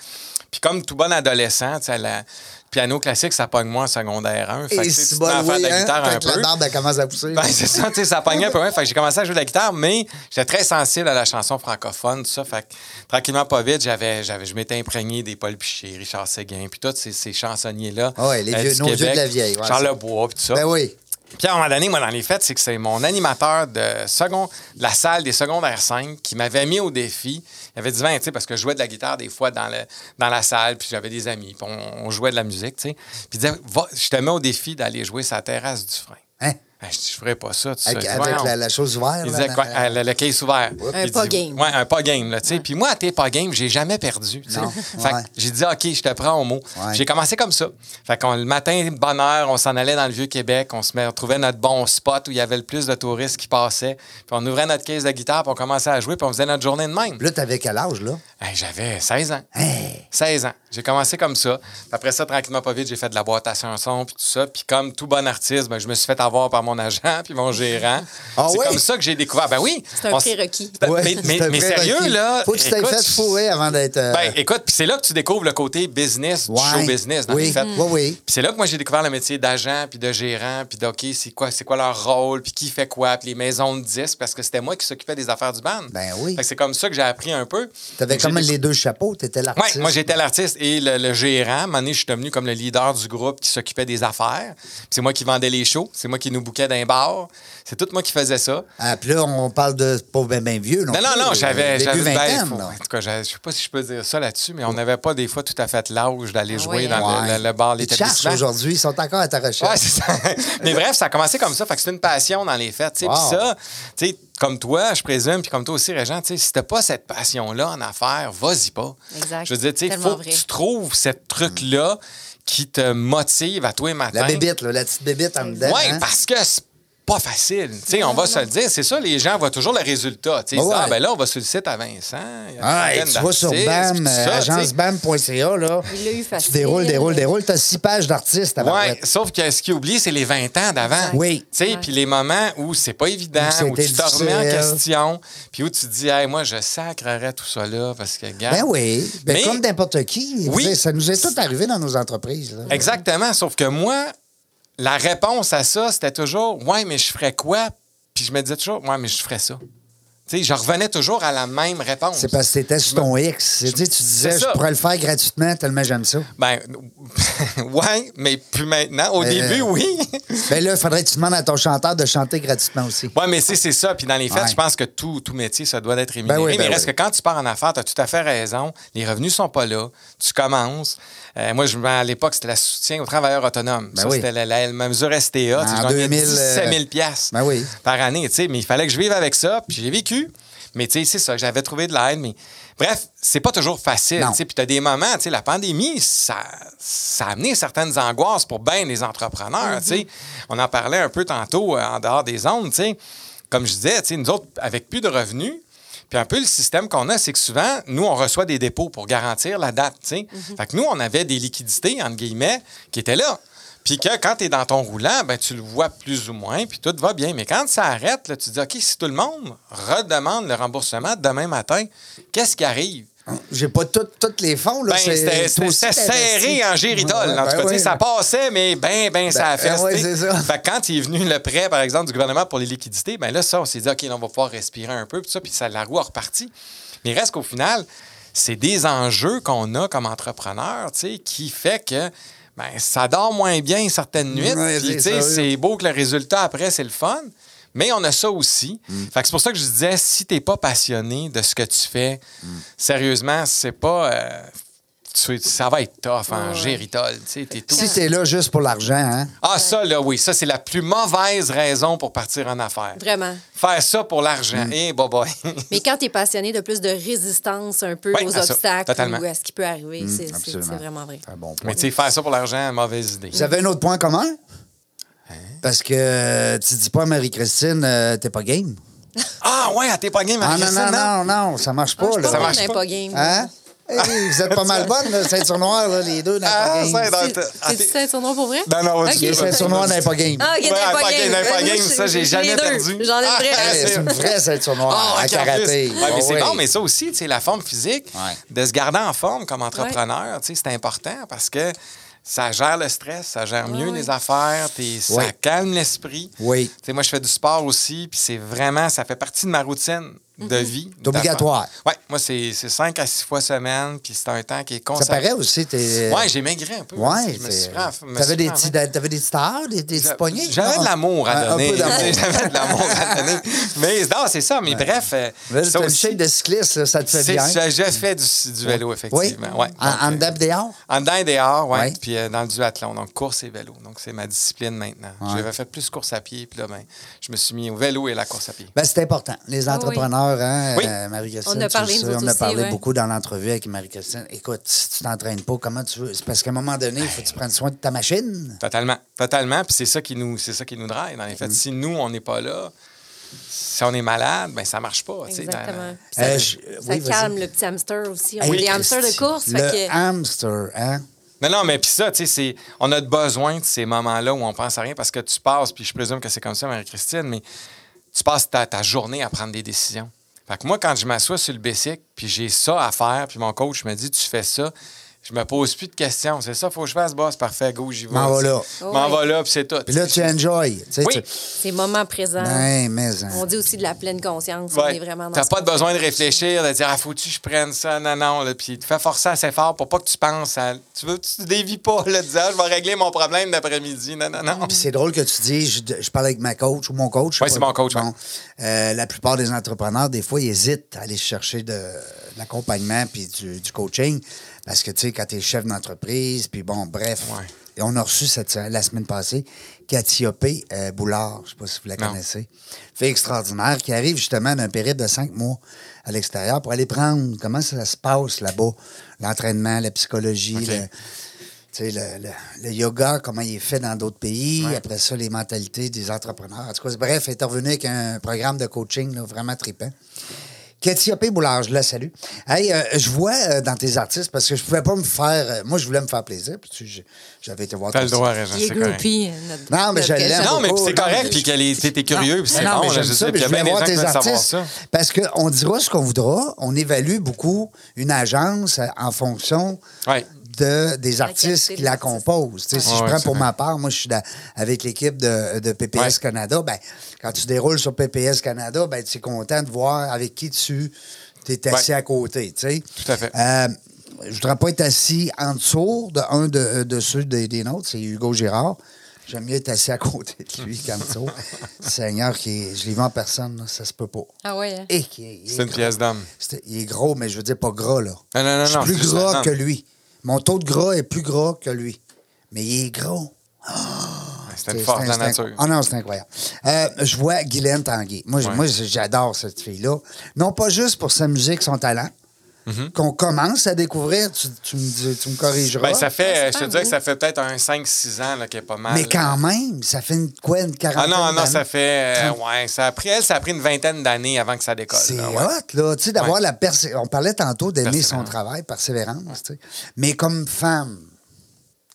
Puis comme tout bon adolescent, tu sais, la- le piano classique, ça pogne moi en secondaire 1. Fait que, tu sais, bon, faire de la hein, guitare un la peu. barbe elle commence à pousser. Ben, c'est ça, tu sais, ça pognait un peu. Ouais. Fait que j'ai commencé à jouer de la guitare, mais j'étais très sensible à la chanson francophone, tout ça. Fait que tranquillement, pas vite, j'avais, j'avais, je m'étais imprégné des Paul Piché, Richard Séguin, puis tous ces, ces chansonniers-là. Ah ouais, les euh, vieux- nos vieux de la vieille, ouais, Charles ça. Lebois, puis tout ça. Ben oui. Puis à un moment donné, moi, dans les fêtes, c'est que c'est mon animateur de, second, la salle des secondaires 5 qui m'avait mis au défi. Il avait dit, Vin, tu sais, parce que je jouais de la guitare des fois dans, la salle, puis j'avais des amis, puis on, jouait de la musique, tu sais. Puis il disait, je te mets au défi d'aller jouer sa terrasse du frein. Hein? Ben, je dis, je ferais pas ça, tu. Avec, avec la, la chose ouverte. Il disait quoi? Euh, le, le case ouvert. Un pas dit- game. Ouais, un pas game, là, tu sais. Puis moi, à tes pas game, j'ai jamais perdu, ouais. j'ai dit, OK, je te prends au mot. Ouais. J'ai commencé comme ça. Fait qu'on, le matin, bonne heure, on s'en allait dans le Vieux-Québec, on se met, on trouvait notre bon spot où il y avait le plus de touristes qui passaient. Puis on ouvrait notre caisse de guitare, puis on commençait à jouer, puis on faisait notre journée de même. Là, t'avais quel âge, là? Hey, j'avais 16 ans. Hey! 16 ans. J'ai commencé comme ça. Puis après ça, tranquillement, pas vite, j'ai fait de la boîte à chansons, puis tout ça. Puis comme tout bon artiste, ben, je me suis fait avoir par mon agent puis mon gérant. Ah c'est ouais? comme ça que j'ai découvert. Ben oui. C'est un prérequis. Ben, Ouais, mais mais- c'est un mais vrai sérieux, là. Faut que tu t'aies fait fourrer avant d'être. euh, Ben, écoute, puis c'est là que tu découvres le côté business du ouais. show business, dans oui. les fêtes. Oui, oui. Puis c'est là que moi, j'ai découvert le métier d'agent, puis de gérant, puis de, OK, c'est quoi, c'est quoi leur rôle, puis qui fait quoi, puis les maisons de disques, parce que c'était moi qui s'occupais des affaires du band. Ben oui. Fait que c'est comme ça que j'ai appris un peu. Comme les deux chapeaux. T'étais Oui, l'artiste? moi j'étais l'artiste et le, le gérant. À un moment donné, je suis devenu comme le leader du groupe qui s'occupait des affaires. C'est moi qui vendais les shows, c'est moi qui nous bouquais d'un bar. C'est tout moi qui faisais ça. Ah, puis là, on parle de pas bien ben vieux. Non, Non, non, non, j'avais. Début j'avais- ben, en tout cas, je sais pas si je peux dire ça là-dessus, mais on n'avait pas des fois tout à fait l'âge d'aller Ah jouer ouais, dans le- le, le bar, Ils l'établissement. aujourd'hui. Ils sont encore à ta recherche. Ouais, c'est ça. Mais bref, ça a commencé comme ça. Fait que c'est une passion dans les fêtes. tu sais. Puis Wow. ça, tu sais, comme toi, je présume, puis comme toi aussi, Régent, tu sais, si t'as pas cette passion-là en affaires, vas-y pas. Exact. Je veux dire, tu sais, il faut que tu trouves cette truc-là qui te motive à toi et matin. La bébite, là, la petite bébite en dedans. Oui, hein? parce que c'est pas facile. Tu sais, on va se le dire. C'est ça, les gens voient toujours le résultat. Tu sais, ils se disent, Ouais. ah, ben là, on va sur le site à Vincent. il y a une Ah, et tu vas sur BAM, euh, tu agencebam.ca, là. Il l'a eu Tu facile. déroules, déroules, déroules. T'as six pages d'artistes à Oui, sauf que ce qui oublie, c'est les 20 ans d'avant. Oui. Tu puis les moments où c'est pas évident, Où tu te remets en question, puis où tu te dis, hey, moi, je sacrerais tout ça là parce que, gars. Ben oui. Ben, Mais- comme n'importe qui. Oui. Ça nous est tout arrivé dans nos entreprises. là. Exactement. Sauf que moi, la réponse à ça, c'était toujours, ouais, mais je ferais quoi? Puis je me disais toujours, ouais, mais je ferais ça. Tu sais, je revenais toujours à la même réponse. C'est parce que t'étais sur ton X. Sais, tu disais, je pourrais le faire gratuitement tellement j'aime ça. Ben, ouais, mais plus maintenant. Au Euh, début, oui. Ben là, il faudrait que tu demandes à ton chanteur de chanter gratuitement aussi. Oui, mais c'est c'est ça. Puis dans les Ouais. je pense que tout, tout métier, ça doit être rémunéré. Ben oui, ben mais il reste oui. que quand tu pars en affaires, tu as tout à fait raison. Les revenus sont pas là. Tu commences. Euh, moi, je, à l'époque, c'était la soutien aux travailleurs autonomes. Ben ça, oui. c'était la, la- la mesure STA. tu sais, En je gagnais 2000, 17 000 euh, piastres ben oui. par année. Mais il fallait que je vive avec ça. Puis j'ai vécu. Mais tu sais, c'est ça. J'avais trouvé de l'aide. Mais bref, c'est pas toujours facile. Puis tu as des moments, tu sais, la pandémie, ça, ça a amené certaines angoisses pour bien des entrepreneurs. tu sais. On en parlait un peu tantôt euh, en dehors des ondes. tu sais. Comme je disais, tu sais, nous autres, avec plus de revenus, puis un peu le système qu'on a, c'est que souvent, nous, on reçoit des dépôts pour garantir la date. sais. Fait que nous, on avait des liquidités, entre guillemets, qui étaient là. Puis que quand tu es dans ton roulant, ben, tu le vois plus ou moins, puis tout va bien. Mais quand ça arrête, là, tu te dis, OK, si tout le monde redemande le remboursement demain matin, qu'est-ce qui arrive? J'ai pas tout- tous les fonds. Là, Ben, c'est- c'était serré en géritol. Ouais, en tout ben cas, ça passait, mais ben, ben, ça a fait. ouais. Fait quand il est venu le prêt, par exemple, du gouvernement pour les liquidités, ben là, ça, on s'est dit, OK, là, on va pouvoir respirer un peu, puis ça, puis ça, la roue a reparti. Mais il reste qu'au final, c'est des enjeux qu'on a comme entrepreneur, tu sais, qui fait que ben, ça dort moins bien certaines nuits. Puis, tu sais, c'est beau que le résultat après, c'est le fun. Mais on a ça aussi. Mm. Fait que c'est pour ça que je disais, si t'es pas passionné de ce que tu fais, Mm. sérieusement, c'est pas. euh, tu- ça va être tough en géritol. Tu sais, t'es tout. Si t'es là juste pour l'argent, hein? Ah, ça, là, oui. Ça, c'est la plus mauvaise raison pour partir en affaires. Vraiment. Faire ça pour l'argent. Mm. Eh, bye bye. Mais quand tu es passionné de plus de résistance un peu Oui, aux obstacles ou à ce qui peut arriver, c'est- c'est vraiment vrai. C'est un bon point. Mais tu sais, faire ça pour l'argent, mauvaise idée. Vous avez un autre point commun? Hein? Parce que euh, tu dis pas à Marie-Christine, euh, t'es pas game. Ah, ouais, t'es pas game, Ah non, Marie-Christine, non, non, non, ça marche pas. Là. Ça pas marche bonne pas. game. Hein? Hey, vous êtes pas mal bonnes, là, ceinture noire, là, les deux Ah, C'est- Ah, son nom pour vrai? Non, non, Ok. vas-y. Les ceintures noires dans pas game. Ah, ok, pas game, les pas game, ça, j'ai jamais perdu. J'en ai une Ah, vraie. Hey, c'est- une vraie ceinture noire Ah, en karaté. Ouais, mais Ah c'est bon, mais ça aussi, tu sais, la forme physique, Ouais. de se garder en forme comme entrepreneur, tu sais, c'est important parce que ça gère le stress, ça gère mieux Ouais. les affaires, ça calme l'esprit. Oui. Tu sais, moi, je fais du sport aussi, puis c'est vraiment, ça fait partie de ma routine de vie. C'est obligatoire. Oui, moi, c'est 5 à 6 fois semaine, puis c'est un temps qui est Ça consacré. paraît aussi, t'es. Oui, j'ai maigri un peu. Je c'est- me T'avais suis des petits, main. t'avais des stars, des, des petits poignets? J'avais de l'amour à donner. Un peu d'amour. J'avais de l'amour à donner. Mais non, c'est ça. Mais bref, euh, ça T'as une shape de cycliste, ça te fait c'est- bien. j'ai j'ai fait du, vélo, Oui. effectivement. En, Donc, en euh, dedans pis dehors? en dedans et dehors, oui. Ouais. Puis euh, dans le duathlon, donc course et vélo. Donc c'est ma discipline maintenant. J'avais fait plus course à pied, puis là, ben, je me suis mis au vélo et la course à pied. Ben, c'est important. Les entrepreneurs, hein, Oui. euh, Marie-Christine, On a parlé, le sais, nous autres on a aussi, parlé ouais. beaucoup dans l'entrevue avec Marie-Christine. Écoute, si tu t'entraînes pas, comment tu veux? C'est parce qu'à un moment donné, il faut que tu prennes soin de ta machine. Totalement. Totalement. Puis c'est ça qui nous, c'est ça qui nous drive, dans les Mm. faits. Si nous, on n'est pas là, si on est malade, ben ça marche pas. Exactement. Euh, Ça, je- ça oui, vas-y. calme le petit hamster aussi. On Hey, est des hamsters de course. Le fait que- hamster, hein? Non, non, mais puis ça, tu sais, c'est- on a besoin de ces moments-là où on pense à rien parce que tu passes, puis je présume que c'est comme ça, Marie-Christine, mais tu passes ta, ta journée à prendre des décisions. Fait que moi, quand je m'assois sur le bicycle, puis j'ai ça à faire, puis mon coach me dit, tu fais ça, je me pose plus de questions. C'est ça, faut que je fasse, boss, parfait, go, j'y vais. M'en va là. M'en Ouais. va là, puis c'est tout. Puis là, tu enjoy. Oui. tu- C'est moment présent. Ben, mais, hein. On dit aussi de la pleine conscience. On Ouais. est vraiment dans T'as pas de besoin de réfléchir, de dire, ah, faut-tu que je prenne ça? Non, non. Là, puis tu fais forcer assez fort pour pas que tu penses à. Tu veux, tu dévis pas, là, disant, ah, je vais régler mon problème d'après-midi. Non, non, non. Puis c'est drôle que tu dis, je, je parle avec ma coach ou mon coach. pas. c'est mon coach, ouais. Bon, euh, la plupart des entrepreneurs, des fois, ils hésitent à aller chercher de, de l'accompagnement puis du, du coaching. Parce que, tu sais, quand tu es chef d'entreprise, puis bon, bref. Ouais. Et on a reçu cette, la semaine passée Cathyopée euh, Boulard, je sais pas si vous la Non. connaissez. Fille extraordinaire qui arrive justement d'un périple de cinq mois à l'extérieur pour aller prendre comment ça se passe là-bas, l'entraînement, la psychologie, le- tu sais, le, le- le yoga, comment il est fait dans d'autres pays. Après ça, les mentalités des entrepreneurs. En tout cas, bref, elle est revenue avec un programme de coaching là, vraiment trippant. Cathyopée Boulard, je la salue. Hey, euh, je vois euh, dans tes artistes, parce que je pouvais pas me faire... euh, moi, je voulais me faire plaisir, puis tu- je- j'avais été voir T'as ton le droit, site. Régent, Il est c'est correct. groupie. notre- Non, mais je l'aime. Non, mais c'est non, correct, mais- puis qu'elle est- t'es curieux, puis c'est non, bon. mais là, j'aime je ça, sais, puis je il y a voulais bien voir des tes gens qui veulent savoir artistes. ça. Parce qu'on dira ce qu'on voudra, on évalue beaucoup une agence euh, en fonction Ouais. De, des artistes qui la composent. Tu sais, Si Ouais, je prends pour vrai. ma part, moi, je suis dans- avec l'équipe de, de PPS Ouais. Canada, ben, quand tu déroules sur PPS Canada, ben, tu es content de voir avec qui tu es assis Ouais. à côté. tu sais. Tout à fait. Euh, je voudrais pas être assis en dessous de un de, de ceux des, des nôtres, c'est Hugo Girard. J'aime mieux être assis à côté de lui qu'en dessous. Seigneur, qui est- je l'ai vu en personne, là, ça se peut pas. Ah ouais. hein? Et qui est- il est C'est une gros. pièce. C'est- Il est gros, mais je veux dire pas gras, là. Non, non, non, je suis non, plus non. que lui. Mon taux de gras est plus gras que lui. Mais il est gros. C'était une force de la nature. Ah non, c'est incroyable. Euh, je vois Guylaine Tanguay. Moi, Ouais. moi, j'adore cette fille-là. Non pas juste pour sa musique, son talent, Mm-hmm. qu'on commence à découvrir. Tu, tu me, dis- tu me corrigeras. Ben, ça fait, Ouais, je te dirais que ça fait peut-être un 5-6 ans là, qu'elle est pas mal. mais quand même, ça fait une, quoi, une Ah quarantaine non, non, d'années? ça fait. euh, ouais, ça a pris, elle, ça a pris une vingtaine d'années avant que ça décolle. C'est là, ouais. hot, là. Tu sais, d'avoir Ouais. la persé... On parlait tantôt d'aimer son Persévérance. travail, persévérance, tu sais. Mais comme femme,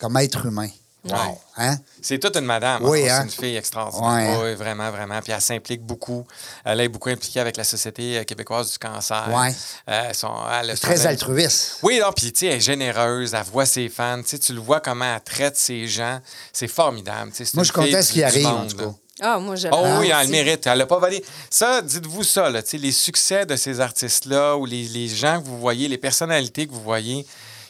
comme être humain. Wow. Ouais. Hein? C'est toute une madame. Oui, hein. hein? C'est une fille extraordinaire. Ouais, hein? Oui, vraiment, vraiment. Puis elle s'implique beaucoup. Elle est beaucoup impliquée avec la Société euh, québécoise du cancer. Ouais. Euh, son- elle a Très altruiste. Oui, non, puis tu sais, elle est généreuse, elle voit ses fans, tu sais, tu le vois comment elle traite ses gens, c'est formidable. tu sais, c'est Moi, je suis content fille de ce qui arrive, en monde, tout là. cas. Ah, moi, je Oh oui, elle le mérite. Elle l'a pas volé. Ça, dites-vous ça, là, tu sais, les succès de ces artistes-là ou les, les gens que vous voyez, les personnalités que vous voyez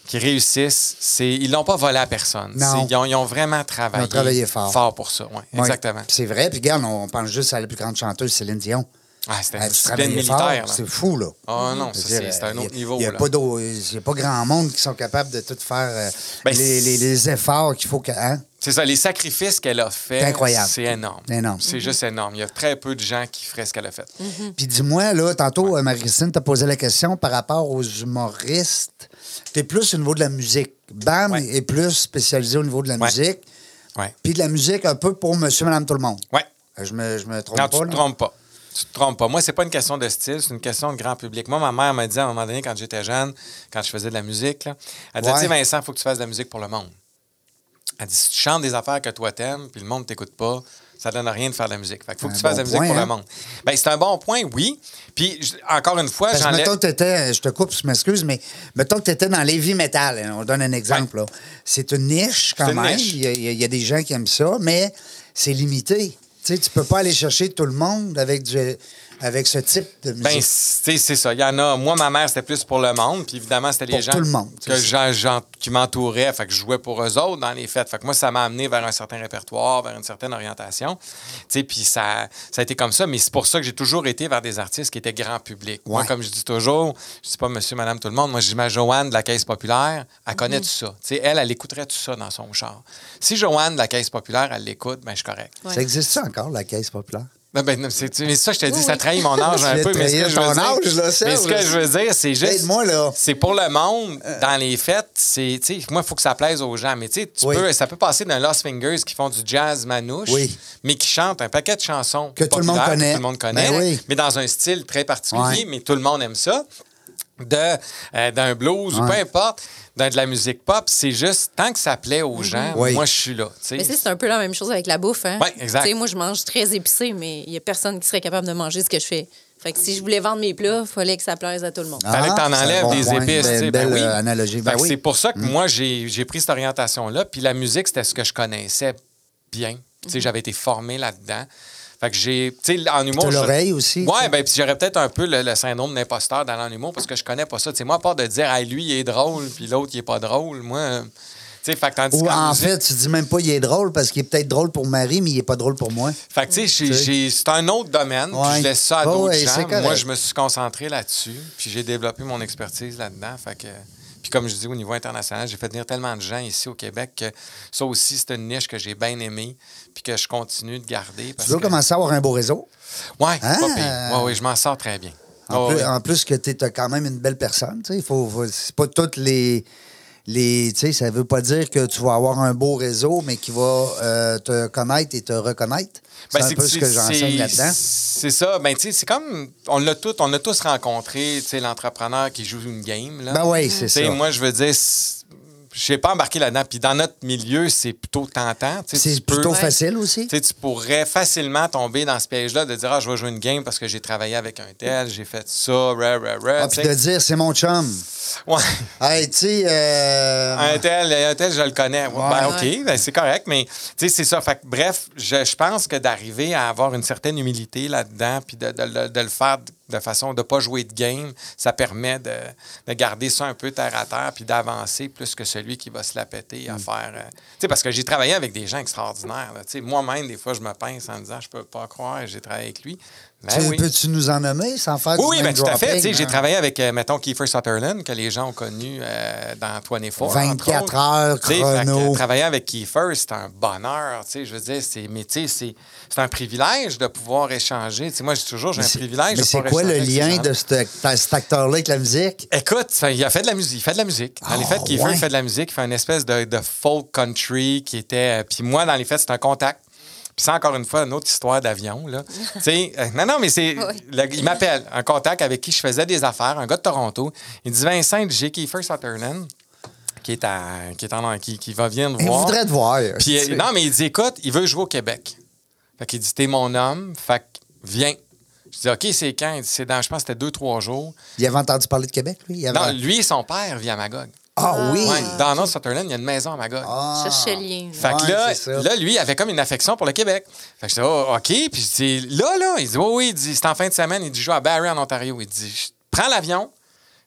qui réussissent, c'est ils l'ont pas volé à personne. Ils ont, ils ont vraiment travaillé, Ils ont travaillé fort. fort pour ça. Exactement. C'est vrai. Puis regarde, on pense juste à la plus grande chanteuse, Céline Dion. Ah, c'était Elle une discipline militaire. C'est fou, là. Ah non, c'est un autre niveau. Il n'y a, pas grand monde qui sont capables de tout faire euh, Ben, les, les- les efforts qu'il faut que. Hein? C'est ça, les sacrifices qu'elle a fait, C'est incroyable. c'est énorme. Énorme. C'est juste énorme. Il y a très peu de gens qui feraient ce qu'elle a fait. Puis dis-moi, là, tantôt, euh, Marie-Christine t'a posé la question par rapport aux humoristes. T'es plus au niveau de la musique. Bam Ouais. est plus spécialisé au niveau de la Ouais. musique. Ouais. Puis de la musique un peu pour monsieur, madame, tout le monde. Ouais. Euh, Je me, je me trompe Non, pas. tu te trompes pas. Tu te trompes pas. Moi, c'est pas une question de style, c'est une question de grand public. Moi, ma mère m'a dit à un moment donné, quand j'étais jeune, quand je faisais de la musique, là, elle disait, Ouais. tu sais, Vincent, il faut que tu fasses de la musique pour le monde. Elle dit, si tu chantes des affaires que toi t'aimes, puis le monde t'écoute pas, ça donne rien de faire de la musique. Fait qu'il faut que tu fasses de la musique point, pour hein? le monde. Ben, c'est un bon point, oui. Puis, je- encore une fois, j'enlève... mettons que t'étais, je te coupe, je m'excuse, mais mettons que tu étais dans l'heavy metal, hein, on donne un exemple. C'est une niche quand même. niche. Il y, a, il y a des gens qui aiment ça, mais c'est limité. Tu sais, tu peux pas aller chercher tout le monde avec, du, avec ce type de musique. Ben, c'est c'est ça. Il y en a. Moi, ma mère, c'était plus pour le monde. Puis évidemment, c'était les Pour gens tout le monde, que j'en- qui m'entouraient. Fait que je jouais pour eux autres dans les fêtes. Fait que moi, ça m'a amené vers un certain répertoire, vers une certaine orientation. Tu sais, puis ça, ça a été comme ça. Mais c'est pour ça que j'ai toujours été vers des artistes qui étaient grand public. Moi, comme je dis toujours, je dis pas monsieur, madame, tout le monde. Moi, je dis ma Joanne de la Caisse populaire, elle connaît tout ça. Tu sais, elle, elle écouterait tout ça dans son char. Si Joanne de la Caisse populaire, elle l'écoute, ben je suis correct. Ça existe ça encore, la caisse populaire? Ben, ben, mais ça, je te dis, Oui, ça trahit mon âge un peu. Mais ce que je ton dire, âge, là, mais ce que je veux dire, c'est juste. Aide-moi, là. C'est pour le monde, dans les fêtes, c'est, tu sais, moi, il faut que ça plaise aux gens. Mais tu Oui. peux, ça peut passer d'un Lost Fingers qui font du jazz manouche, Oui. mais qui chantent un paquet de chansons Que tout le monde populaires, connaît. tout le monde connaît, Ben oui. mais dans un style très particulier, Ouais. mais tout le monde aime ça. De euh, d'un blues ou Ouais. peu importe, d'un- de la musique pop, c'est juste tant que ça plaît aux gens, Oui. moi je suis là. tu sais. Mais c'est un peu la même chose avec la bouffe. Hein? Ouais, exact. Tu sais, moi, je mange très épicé, mais il n'y a personne qui serait capable de manger ce que je fais. Fait que si je voulais vendre mes plats, il fallait que ça plaise à tout le monde. Ah, Fallait que t'en c'est un enlèves bon des point. épices. Belle- ben belle, oui. euh, analogie. Ben oui. C'est pour ça que moi, j'ai j'ai pris cette orientation-là. Puis la musique, c'était ce que je connaissais bien. Tu sais, j'avais été formé là-dedans. Fait que j'ai. Tu sais, en humour. je- l'oreille aussi, Ouais, sais. ben, puis j'aurais peut-être un peu le, le syndrome d'imposteur dans l'humour parce que je connais pas ça. Tu sais, moi, à part de dire, ah, lui, il est drôle, puis l'autre, il est pas drôle, moi. euh, Tu sais, fait que Ou en musique- fait, tu dis même pas il est drôle parce qu'il est peut-être drôle pour Marie, mais il est pas drôle pour moi. Fait que, tu sais, c'est un autre domaine, puis Ouais. je laisse ça à d'autres ouais, gens. Moi, je me suis concentré là-dessus, puis j'ai développé mon expertise là-dedans. Fait que, puis comme je dis, au niveau international, j'ai fait venir tellement de gens ici au Québec que ça aussi, c'est une niche que j'ai bien aimée, puis que je continue de garder. Parce Tu veux que... commencer à avoir un beau réseau? Pas pire. Ouais, je m'en sors très bien. En, plus, ouais. en plus que tu es quand même une belle personne. tu sais, Il faut, faut- c'est pas toutes les. les tu sais, ça veut pas dire que tu vas avoir un beau réseau, mais qui va euh, te connaître et te reconnaître. C'est Ben, un peu ce que j'enseigne c'est- là-dedans. C'est ça. Ben, c'est comme. On l'a tout, on a tous rencontré, l'entrepreneur qui joue une game. Là. Ben oui, c'est ça. moi, je veux dire, je n'ai pas embarqué là-dedans. Puis dans notre milieu, c'est plutôt tentant. Tu sais, C'est tu peux- plutôt facile aussi. Tu sais, tu pourrais facilement tomber dans ce piège-là de dire Ah, je vais jouer une game parce que j'ai travaillé avec un tel, j'ai fait ça, rah, rah, rah. Ah, tu puis sais. de dire, c'est mon chum. Ouais. Hey, tu sais. euh, Un tel, un tel, je le connais. Ben. OK, ben, c'est correct, mais tu sais, c'est ça. Fait que, bref, je, je pense que d'arriver à avoir une certaine humilité là-dedans, puis de, de- de- de le faire de façon de ne pas jouer de game, ça permet de, de garder ça un peu terre à terre, puis d'avancer plus que celui qui va se la péter Mm. à faire. euh, tu sais, parce que j'ai travaillé avec des gens extraordinaires. Moi-même, des fois, je me pince en disant, je peux pas croire j'ai travaillé avec lui. Ben tu- oui. Peux-tu nous en nommer sans faire Oui, du oui, ben, tout à fait. J'ai hein? travaillé avec, euh, mettons, Kiefer Sutherland, que les gens ont connu euh, dans 24. entre 24 autres. heures, que, chrono. travailler avec Kiefer, c'est un bonheur. Je veux dire, c'est, mais c'est, un privilège de pouvoir échanger. Moi, j'ai toujours, j'ai un privilège Mais c'est quoi le lien de ce- cet acteur-là avec la musique? Écoute, il a fait de la musique. Il fait de la musique. Dans les Ah, faits, Kiefer ouais. fait de la musique. Il fait une espèce de, de folk country qui était. euh, Puis moi, dans les faits, c'est un contact. Puis c'est encore une fois une autre histoire d'avion. Là. Tu sais, euh, non, non, mais c'est. Oui. le- il m'appelle, un contact avec qui je faisais des affaires, un gars de Toronto. Il dit Vincent, j'ai Kiefer Sutherland, qui est, à, qui, est en, qui, qui va venir nous Il voir. voudrait te voir. Puis, euh, non, mais il dit écoute, il veut jouer au Québec. Fait qu'il dit t'es mon homme, fait que viens. Je dis OK, c'est quand? Il dit c'est dans, je pense que c'était deux, trois jours. Il avait entendu parler de Québec, lui? Il avait- Non, lui et son père vivent à Magog. Ah oui! Ouais, dans North Sutherland, il y a une maison à Magog. Ah. Cherchez le lien. là. Fait que Ouais, là, là, lui, il avait comme une affection pour le Québec. Fait que je dis, oh, OK. Puis je dis, là, là, il dit, oui, oui, il dit, c'est en fin de semaine. Il dit, je joue à Barrie, en Ontario. Il dit, je prends l'avion,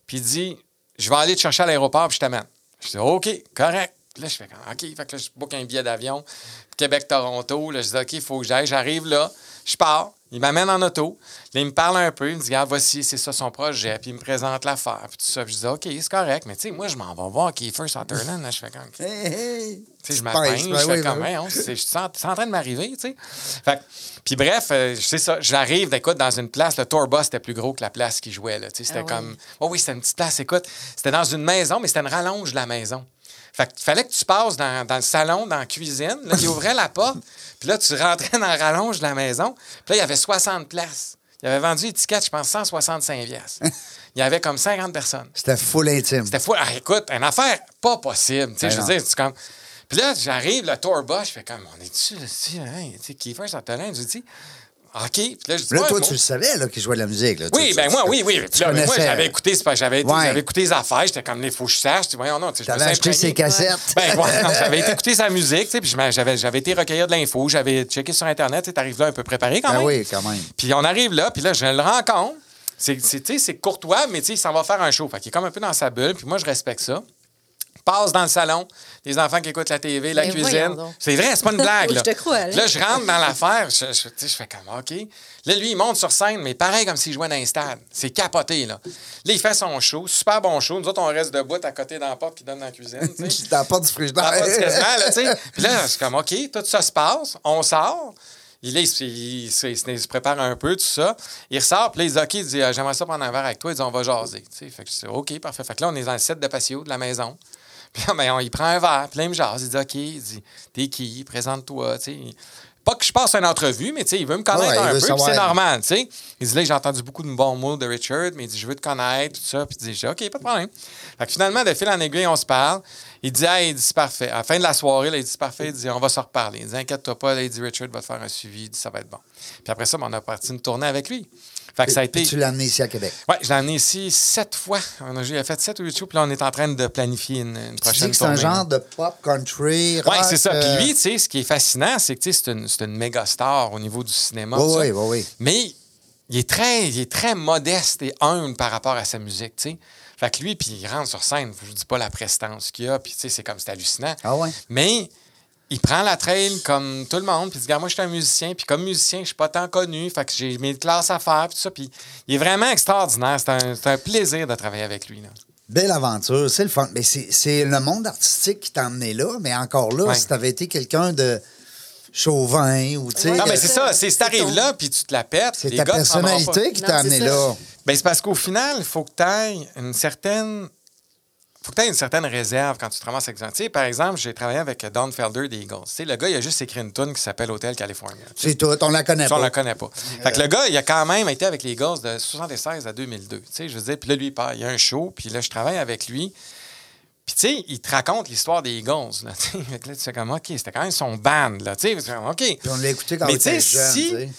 puis il dit, je vais aller te chercher à l'aéroport, puis je t'amène. Je dis, OK, correct. Puis là, je fais, comme, OK. Fait que là, je book un billet d'avion, Québec-Toronto. Là, je dis, OK, il faut que j'aille. J'arrive là, je pars. Il m'amène en auto. Là, il me parle un peu. Il me dit, ah, voici, c'est ça son projet. Puis il me présente l'affaire. Puis tout ça. Puis je dis, OK, c'est correct. Mais tu sais, moi, je m'en vais voir Kiefer Sutherland. Là, je fais comme, Hey, hey. tu sais, je m'appelle, ben je oui, fais ben comme, oui. Hey, on- c'est je sens- c'est en train de m'arriver, tu sais. Fait que- puis bref, euh, c'est ça, j'arrive, écoute, dans une place, le tour bus était plus gros que la place qui jouait, là, tu sais, c'était Ah oui. comme, oh oui, c'était une petite place, écoute, c'était dans une maison, mais c'était une rallonge de la maison. Fait qu'il fallait que tu passes dans, dans le salon, dans la cuisine, là, il ouvrait la porte, puis là, tu rentrais dans la rallonge de la maison, puis là, il y avait 60 places. Il avait vendu étiquette, je pense, 165 piastres. Il y avait comme 50 personnes. C'était full intime. C'était fou. Ah, écoute, une affaire pas possible. Tu sais, Ben je veux dire, c'est comme. Puis là, j'arrive, le tour bus, je fais comme, on est-tu, tu hein, tu sais, Kiefer Sutherland, je dis, OK. Puis là, je dis, Là, ouais, toi, moi- tu le savais là, qu'il jouait de la musique. Là. Oui, Tu- ben tu- moi, tu- oui, oui. tu Puis là, moi, j'avais écouté, c'est pas- j'avais, Ouais. écouté les affaires, j'étais comme, il faut que je sache. Je dis, voyons, non, tu sais, suis acheté ses cassettes. Ben, ouais, j'avais été écouter sa musique, tu sais, puis j'avais, j'avais été recueillir de l'info, j'avais checké sur Internet, tu arrives là un peu préparé quand Ben même. oui, quand même. Puis on arrive là, puis là, je le rencontre. C'est, c'est, tu sais, c'est courtois, mais tu sais, il s'en va faire un show. Fait qu'il est comme un peu dans sa bulle, puis moi, je respecte ça. Passe dans le salon, les enfants qui écoutent la TV, la Ben, cuisine. C'est vrai, c'est pas une blague. Je là. te crois, là. Là, je rentre dans l'affaire, je, je, tu sais, je fais comme OK. Là, lui, il monte sur scène, mais pareil comme s'il jouait dans un stade. C'est capoté, là. Là, il fait son show, super bon show. Nous autres, on reste debout à côté dans la porte qui donne dans la cuisine. tu sais. T'as pas du Dans frigidaire. la porte, quasiment, là, tu sais. Puis là, c'est comme OK, tout ça se passe, on sort. Il, là, il, se- il se- il se- il se prépare un peu, tout ça. Il ressort, puis là, il dit OK, il dit, euh, J'aimerais ça prendre un verre avec toi. Il dit On va jaser. Tu sais, fait que je dis OK, parfait. Fait que là, on est dans le set de patio de la maison. Puis là, ben, on, il prend un verre, puis là, il me jase. Il dit OK, il dit T'es qui? Présente-toi. Tu sais. pas que je passe une entrevue, mais tu sais, il veut me connaître Ouais, un peu, savoir. c'est normal, tu sais. Il dit là, j'ai entendu beaucoup de bons mots de Richard, mais il dit, je veux te connaître, tout ça. Puis il dit, OK, pas de problème. Fait que finalement, de fil en aiguille, on se parle. Il dit, ah, il dit, c'est parfait. À la fin de la soirée, là, il dit, c'est parfait. Il dit, on va se reparler. Il dit, inquiète-toi pas, là, il dit, Richard va te faire un suivi, il dit, ça va être bon. Puis après ça, ben, on a parti une tournée avec lui. Fait que ça a été. Puis tu l'as amené ici à Québec? Oui, je l'ai amené ici sept fois. On a, j'ai fait sept ou huit shows, puis là, on est en train de planifier une, une Tu prochaine dis que c'est un tournée, genre de pop country. Oui, c'est ça. euh, Puis lui, tu sais, ce qui est fascinant, c'est que tu sais, c'est une, c'est une méga star au niveau du cinéma. Oui, oui, oui, oui. Mais il est, très, il est très modeste et humble par rapport à sa musique, tu sais. Fait que lui, puis il rentre sur scène, je vous dis pas la prestance qu'il a, puis tu sais, c'est comme c'est hallucinant. Ah ouais? Mais il prend la trail comme tout le monde, puis il dit, Regarde, moi, je suis un musicien, puis comme musicien, je suis pas tant connu, fait que j'ai mes classes à faire, puis tout ça. Puis il est vraiment extraordinaire. C'est un, c'est un plaisir de travailler avec lui. Là. Belle aventure, c'est le fun. Mais c'est c'est le monde artistique qui t'a emmené là, mais encore là, Ouais. si t'avais été quelqu'un de chauvin ou tu sais. Non, que- mais c'est c'est ça. C'est si t'arrives ton- là, puis tu te la pètes. c'est les ta gars personnalité qui t'a Non, amené là. Ben, c'est parce qu'au final, il faut que tu aies une certaine. Faut que tu une certaine réserve quand tu te ramasses avec des gens. Tu sais, par exemple, j'ai travaillé avec Don Felder des Eagles. Le gars, il a juste écrit une tune qui s'appelle Hotel California. C'est tout, on la connaît Ça, on pas. le connaît pas. Fait que le gars, il a quand même été avec les Eagles de 76 à 2002. Tu sais, je veux dire, puis là, lui, il part, il y a un show, puis là, je travaille avec lui. Puis, tu sais, il te raconte l'histoire des Eagles. Là, tu sais. Fait que là, tu fais comme, OK, c'était quand même son band, là. Tu sais, OK. Puis on l'a écouté quand Mais on était tu sais, jeune. si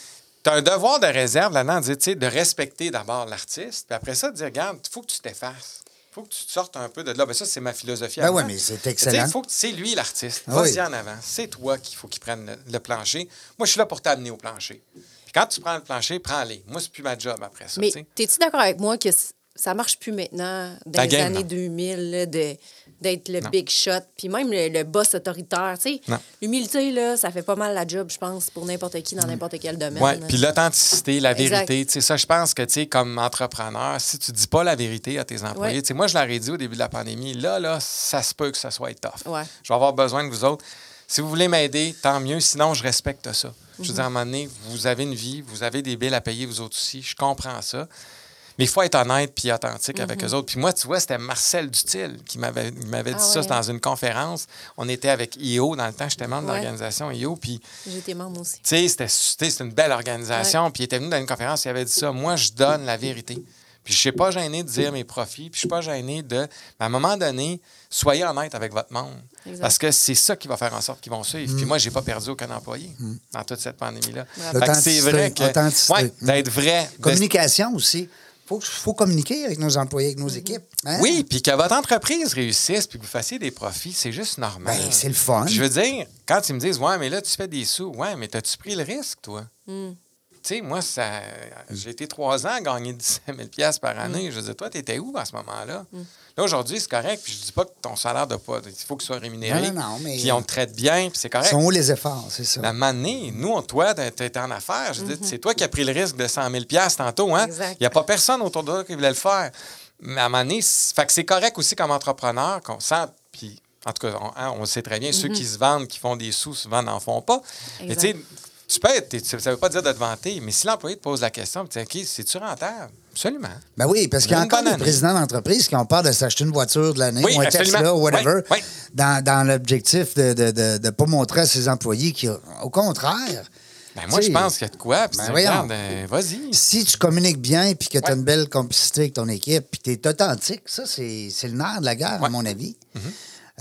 tu as un devoir de réserve là-dedans, de respecter d'abord l'artiste, puis après ça, de dire, regarde, il faut que tu t'effaces. Il faut que tu te sortes un peu de là. Ben, ça, c'est ma philosophie. Ben moi. mais c'est excellent. il faut que c'est lui l'artiste. Ah Vas-y oui. en avant. C'est toi qu'il faut qu'il prenne le, le plancher. Moi, je suis là pour t'amener au plancher. Puis quand tu prends le plancher, prends-les. Moi, c'est plus ma job après ça. Mais t'es-tu d'accord avec moi que ça marche plus maintenant, dans les game, années non. 2000, là, de- d'être le Non. big shot, puis même le, le boss autoritaire, tu sais. Non. L'humilité, là, ça fait pas mal la job, je pense, pour n'importe qui dans n'importe quel domaine. Oui, puis l'authenticité, la vérité, ça, je pense que, tu sais, comme entrepreneur, si tu dis pas la vérité à tes employés, Ouais. tu sais, moi, je leur ai dit au début de la pandémie, là, là, ça se peut que ça soit tough. Ouais. Je vais avoir besoin de vous autres. Si vous voulez m'aider, tant mieux, sinon, je respecte ça. Je veux dire, à un moment donné, vous avez une vie, vous avez des billes à payer, vous autres aussi, je comprends ça. Mais il faut être honnête puis authentique avec eux autres. Puis moi, tu vois, c'était Marcel Dutil qui m'avait dit Ah ça ouais. dans une conférence. On était avec IO dans le temps, j'étais membre de l'organisation IO, puis J'étais membre aussi. tu sais, c'était une belle organisation. Puis il était venu dans une conférence, il avait dit ça. Moi, je donne la vérité. Puis je ne suis pas gêné de dire mes profits. Puis je suis pas gêné de. Mais à un moment donné, soyez honnête avec votre monde. Exact. Parce que c'est ça qui va faire en sorte qu'ils vont suivre. Puis moi, j'ai pas perdu aucun employé dans toute cette pandémie-là. C'est vrai que. Ouais, d'être vrai. de- Communication aussi. Il faut, faut communiquer avec nos employés, avec nos équipes. hein? Oui, puis que votre entreprise réussisse puis que vous fassissiez des profits, c'est juste normal. Ben, c'est le fun. Je veux dire, quand ils me disent, ouais, mais là, tu fais des sous, ouais, mais t'as-tu pris le risque, toi? Hmm. Tu sais, moi, ça, j'ai été trois ans à gagner 17 000 piastres par Hmm. année. Je veux dire, toi, t'étais où à ce moment-là? Là, aujourd'hui, c'est correct, puis je dis pas que ton salaire de pas. Il faut que tu sois rémunéré. Non, non, non, mais- Puis on te traite bien, puis c'est Ils correct. sont où les efforts, c'est ça? Mais à un moment donné, nous, on, toi, tu étais en affaires. Je dis, c'est toi qui as pris le risque de 100 000 tantôt. Hein? Il Exact. n'y a pas personne autour de toi qui voulait le faire. Mais à un moment donné, c'est- fait que c'est correct aussi comme entrepreneur qu'on sent. Puis, en tout cas, on, hein, on le sait très bien, ceux qui se vendent, qui font des sous, souvent n'en font pas. Mais tu sais, tu peux être, ça ne veut pas dire de te vanter, mais si l'employé te pose la question, tu dis, OK, c'est-tu rentable? Absolument. Ben oui, parce qu'il y a encore des présidents d'entreprise qui ont peur de s'acheter une voiture de l'année Oui, ou un absolument. Tesla ou whatever, Oui, oui. dans, dans l'objectif de ne de, de, de pas montrer à ses employés qu'au contraire, Ben, moi, je pense qu'il y a de quoi. Ben regarde, euh, vas-y. si tu communiques bien puis que tu as Ouais. une belle complicité avec ton équipe puis tu es authentique, ça, c'est le nerf de la guerre, à Ouais. Mon avis.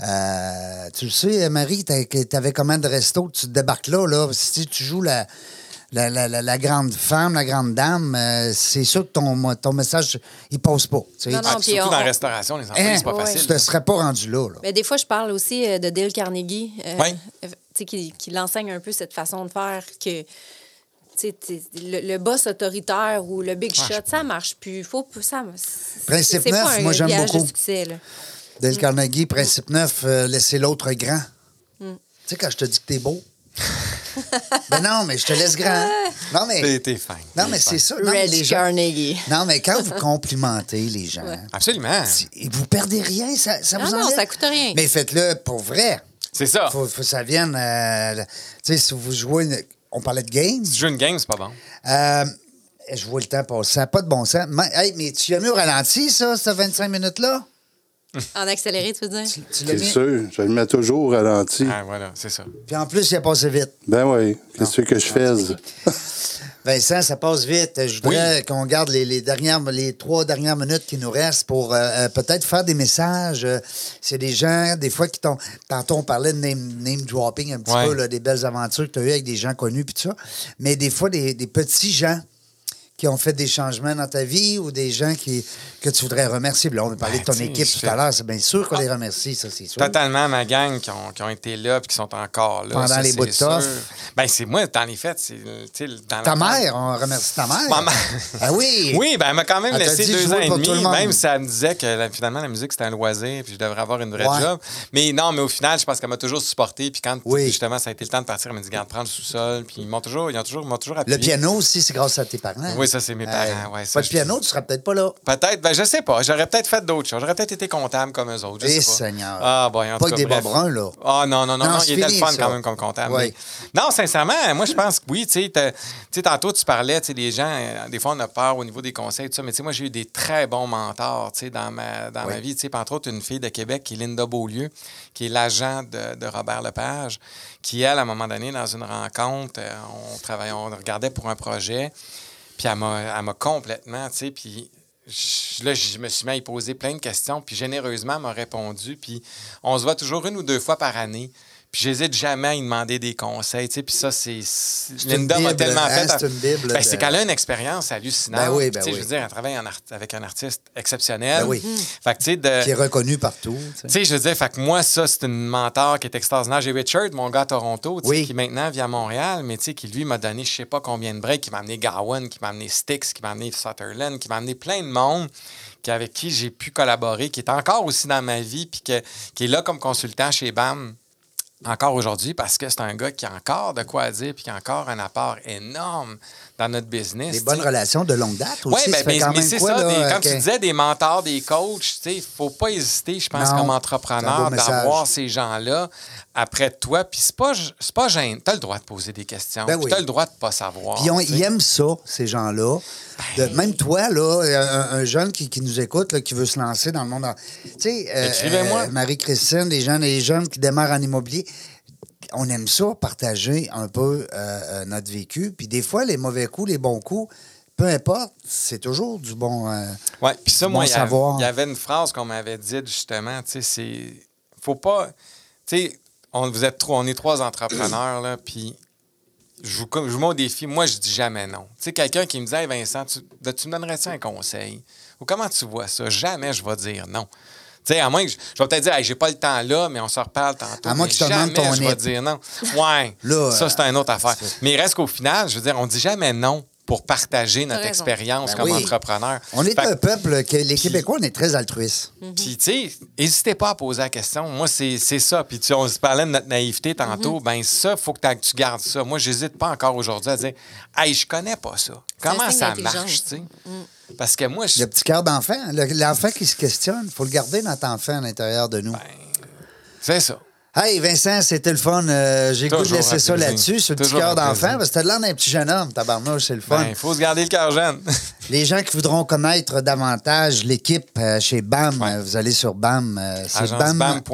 Euh, tu le sais, Marie, tu avais combien de restos, tu te débarques là, là. Si tu joues la, la, la, la- la grande femme, la grande dame, euh, c'est sûr que ton, ton message, il passe pas. tu sais. Non, non, Ah, surtout on- dans la restauration, les employés, Hein? c'est pas Ouais. facile. Tu te serais pas rendu là. là. Mais des fois, je parle aussi euh, de Dale Carnegie, euh, Ouais. euh, tu sais, qui, qui l'enseigne un peu cette façon de faire que tu sais, t'es- le, le boss autoritaire ou le big shot, ça marche plus. Faut, ça, Principe c'est pas neuf, un moi, j'aime de beaucoup. succès. Dale Carnegie, principe neuf, euh, laisser l'autre grand. Mm. Tu sais, quand je te dis que t'es beau. ben non, mais je te laisse grand. Non, mais, T'es- T'es fin. non, mais c'est ça. Non, mais Red les gens- Carnegie. non, mais quand vous complimentez les gens, Absolument. si- vous perdez rien, ça, ça Non, vous non, enlève. ça coûte rien. Mais faites-le pour vrai. C'est ça. Faut, faut que ça vienne. euh, tu sais, si vous jouez. une- On parlait de games. Si tu joues une game, c'est pas bon. Euh, je vois le temps passer. Ça n'a pas de bon sens. Ma- hey, mais tu as mis au ralenti, ça, ces 25 minutes-là? En accéléré, tu veux dire? Tu, tu l'as C'est mis? sûr, je le mets toujours au ralenti. Ah, voilà, c'est ça. Puis en plus, il a passé vite. Ben oui, qu'est-ce que je fais? Vincent, ça passe vite. Je voudrais qu'on garde les, les dernières, les trois dernières minutes qui nous restent pour euh, euh, peut-être faire des messages. Euh, C'est des gens, des fois, qui t'ont. Tantôt, on parlait de name, name dropping un petit Ouais. peu, là, des belles aventures que tu as eues avec des gens connus, puis tout ça. Mais des fois, des, des petits gens qui ont fait des changements dans ta vie ou des gens qui, que tu voudrais remercier? Là, on a parlé Ben, de ton tu sais, équipe tout à l'heure. C'est bien sûr qu'on les remercie, ça, c'est sûr. Totalement ma gang qui ont, qui ont été là puis qui sont encore là. Pendant ça, les bouts de. Ben, c'est moi, dans les fêtes, dans Ta la- mère, on remercie ta mère. Ma mère. Ah oui. Oui, ben elle m'a quand même Elle laissé deux ans et demi, même si elle me disait que finalement la musique c'était un loisir puis je devrais avoir une vraie Ouais. job. Mais non, mais au final, je pense qu'elle m'a toujours supporté. Puis quand Oui. justement ça a été le temps de partir, elle m'a dit garde, prends le sous-sol. Puis ils m'ont toujours, ils ont toujours, ils m'ont toujours appuyé. Le piano aussi, c'est grâce à tes parents. Oui, ça, c'est mes parents, ouais, ça, pas de piano, tu seras peut-être pas là. Peut-être, ben je sais pas. J'aurais peut-être fait d'autres choses. J'aurais peut-être été comptable comme eux autres. Je Eh, sais pas. Seigneur. Ah, bon, en Pas tout que cas, des bref. bruns, là. Ah, non, non, non, Non, il était le fun ça. quand même comme comptable. Mais- Non, sincèrement, moi, je pense que oui, tu sais, tantôt, tu parlais, tu sais, des gens, euh, des fois, on a peur au niveau des conseils, tout ça, mais tu sais, moi, j'ai eu des très bons mentors, tu sais, dans ma, dans ma vie, tu sais, entre autres, une fille de Québec qui est Linda Beaulieu, qui est l'agent de, de Robert Lepage, qui, elle, à un moment donné, dans une rencontre, euh, on travaillait, on regardait pour un projet, puis elle m'a complètement, tu sais, puis je- là, je me suis mis à y poser plein de questions, puis généreusement, elle m'a répondu. Puis on se voit toujours une ou deux fois par année. Puis j'hésite jamais à y demander des conseils, tu sais. Puis ça, c'est... Linda m'a tellement hein, fait... c'est Ben, de- qu'elle a une expérience hallucinante. Ben oui, ben tu sais, oui. Je veux dire, elle travaille en art- avec un artiste exceptionnel. Ben oui. Fait que, tu sais, de... Qui est reconnu partout. tu sais. Je veux dire, fait que moi, ça, c'est une mentor qui est extraordinaire. J'ai Richard, mon gars à Toronto, tu sais, qui maintenant vit à Montréal, mais tu sais, qui lui m'a donné je sais pas combien de breaks, qui m'a amené Gowan, qui m'a amené Styx, qui m'a amené Sutherland, qui m'a amené plein de monde qui, avec qui j'ai pu collaborer, qui est encore aussi dans ma vie, puis que- qui est là comme consultant chez BAM encore aujourd'hui parce que c'est un gars qui a encore de quoi dire puis qui a encore un apport énorme dans notre business. Des bonnes relations de longue date aussi. Oui, ben, mais c'est ça. là, des- quand euh, tu disais des mentors, des coachs, il ne faut pas hésiter, je pense, Non, comme entrepreneur, d'avoir ces gens-là après toi. Puis c'est pas, pas gênant. Tu as le droit de poser des questions. Ben oui. tu as le droit de pas savoir. Puis on- ils aiment ça, ces gens-là. Ben même toi, là, un, un jeune qui, qui nous écoute, là, qui veut se lancer dans le monde. en- Tu sais, euh, euh, Marie-Christine, les jeunes, les jeunes qui démarrent en immobilier, on aime ça, partager un peu euh, euh, notre vécu. Puis des fois, les mauvais coups, les bons coups, peu importe, c'est toujours du bon. euh, Oui, puis ça, moi, il y, a- savoir. il y avait une phrase qu'on m'avait dite justement, tu sais, c'est. Faut pas. Tu sais, on, vous êtes trois, on est trois entrepreneurs, là, puis je vous, je vous mets au défi. Moi, je dis jamais non. Tu sais, quelqu'un qui me dit, hey, Vincent, tu, tu me donnerais-tu un conseil? Ou comment tu vois ça? Jamais je vais dire non. Tu sais, à moins que je, je vais peut-être dire, hey, j'ai pas le temps là, mais on se reparle tantôt. À moins que je te demande ton je vais dire non. Ouais. Là, ça, c'est une autre affaire. c'est- Mais il reste qu'au final, je veux dire, on dit jamais non pour partager notre expérience Ben comme oui. entrepreneur. On est Fait un peuple que les Québécois, on est très altruistes. puis, tu sais, n'hésitez pas à poser la question. Moi, c'est c'est ça. Puis, tu sais, on se parlait de notre naïveté tantôt. Ben ça, il faut que tu gardes ça. Moi, j'hésite pas encore aujourd'hui à dire Hey, je connais pas ça. Comment ça marche, tu sais? Parce que moi, je. Le petit cœur d'enfant, le- l'enfant qui se questionne, il faut le garder, notre enfant, à l'intérieur de nous. Ben, C'est ça. Hey Vincent, c'était le fun. Euh, J'ai goût de laisser ça là-dessus, le petit cœur d'enfant, parce que t'as l'air d'un petit jeune homme, tabarnouche, c'est le fun. Ben, il faut se garder le cœur jeune. Les gens qui voudront connaître davantage l'équipe euh, chez BAM, Ouais. vous allez sur BAM, euh, c'est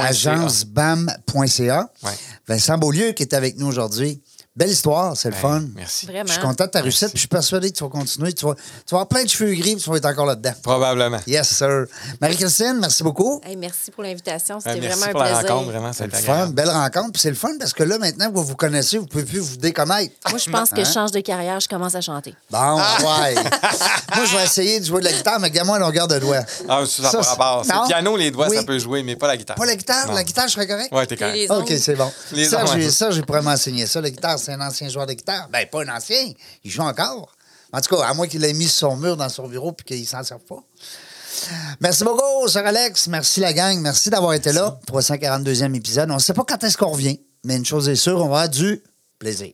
Agencebam.ca. Ouais. Vincent Beaulieu qui est avec nous aujourd'hui. Belle histoire, c'est le Ben, fun. merci. Vraiment. Je suis content de ta réussite, puis je suis persuadé que tu vas continuer. Tu vas, tu vas avoir plein de cheveux gris, puis tu vas être encore là-dedans. Probablement. Yes, sir. Marie-Christine, merci beaucoup. Hey, merci pour l'invitation. Ben, C'était merci vraiment pour un la plaisir. rencontre, vraiment. C'est le C'était fun, belle rencontre. Puis c'est le fun parce que là, maintenant que vous vous connaissez, vous ne pouvez plus vous déconnaître. Moi, je pense que Hein? je change de carrière, je commence à chanter. Bon, ouais. Moi, je vais essayer de jouer de la guitare, mais gamin à longueur de doigt. Ah, ça, ça, Ça, rapport. C'est piano, les doigts, Oui. ça peut jouer, mais pas la guitare. Pas la guitare? Non. La guitare, je serais correct? Ouais, t'es correct. OK, c'est bon. Serge, il pourrait m'enseigner ça. La guitare, c'est un ancien joueur de guitare. Ben, pas un ancien. Il joue encore. En tout cas, à moins qu'il l'ait mis sur son mur dans son bureau puis qu'il s'en serve pas. Merci beaucoup, Sir Alex. Merci, la gang. Merci d'avoir été là. 342e épisode. On ne sait pas quand est-ce qu'on revient, mais une chose est sûre, on va avoir du plaisir.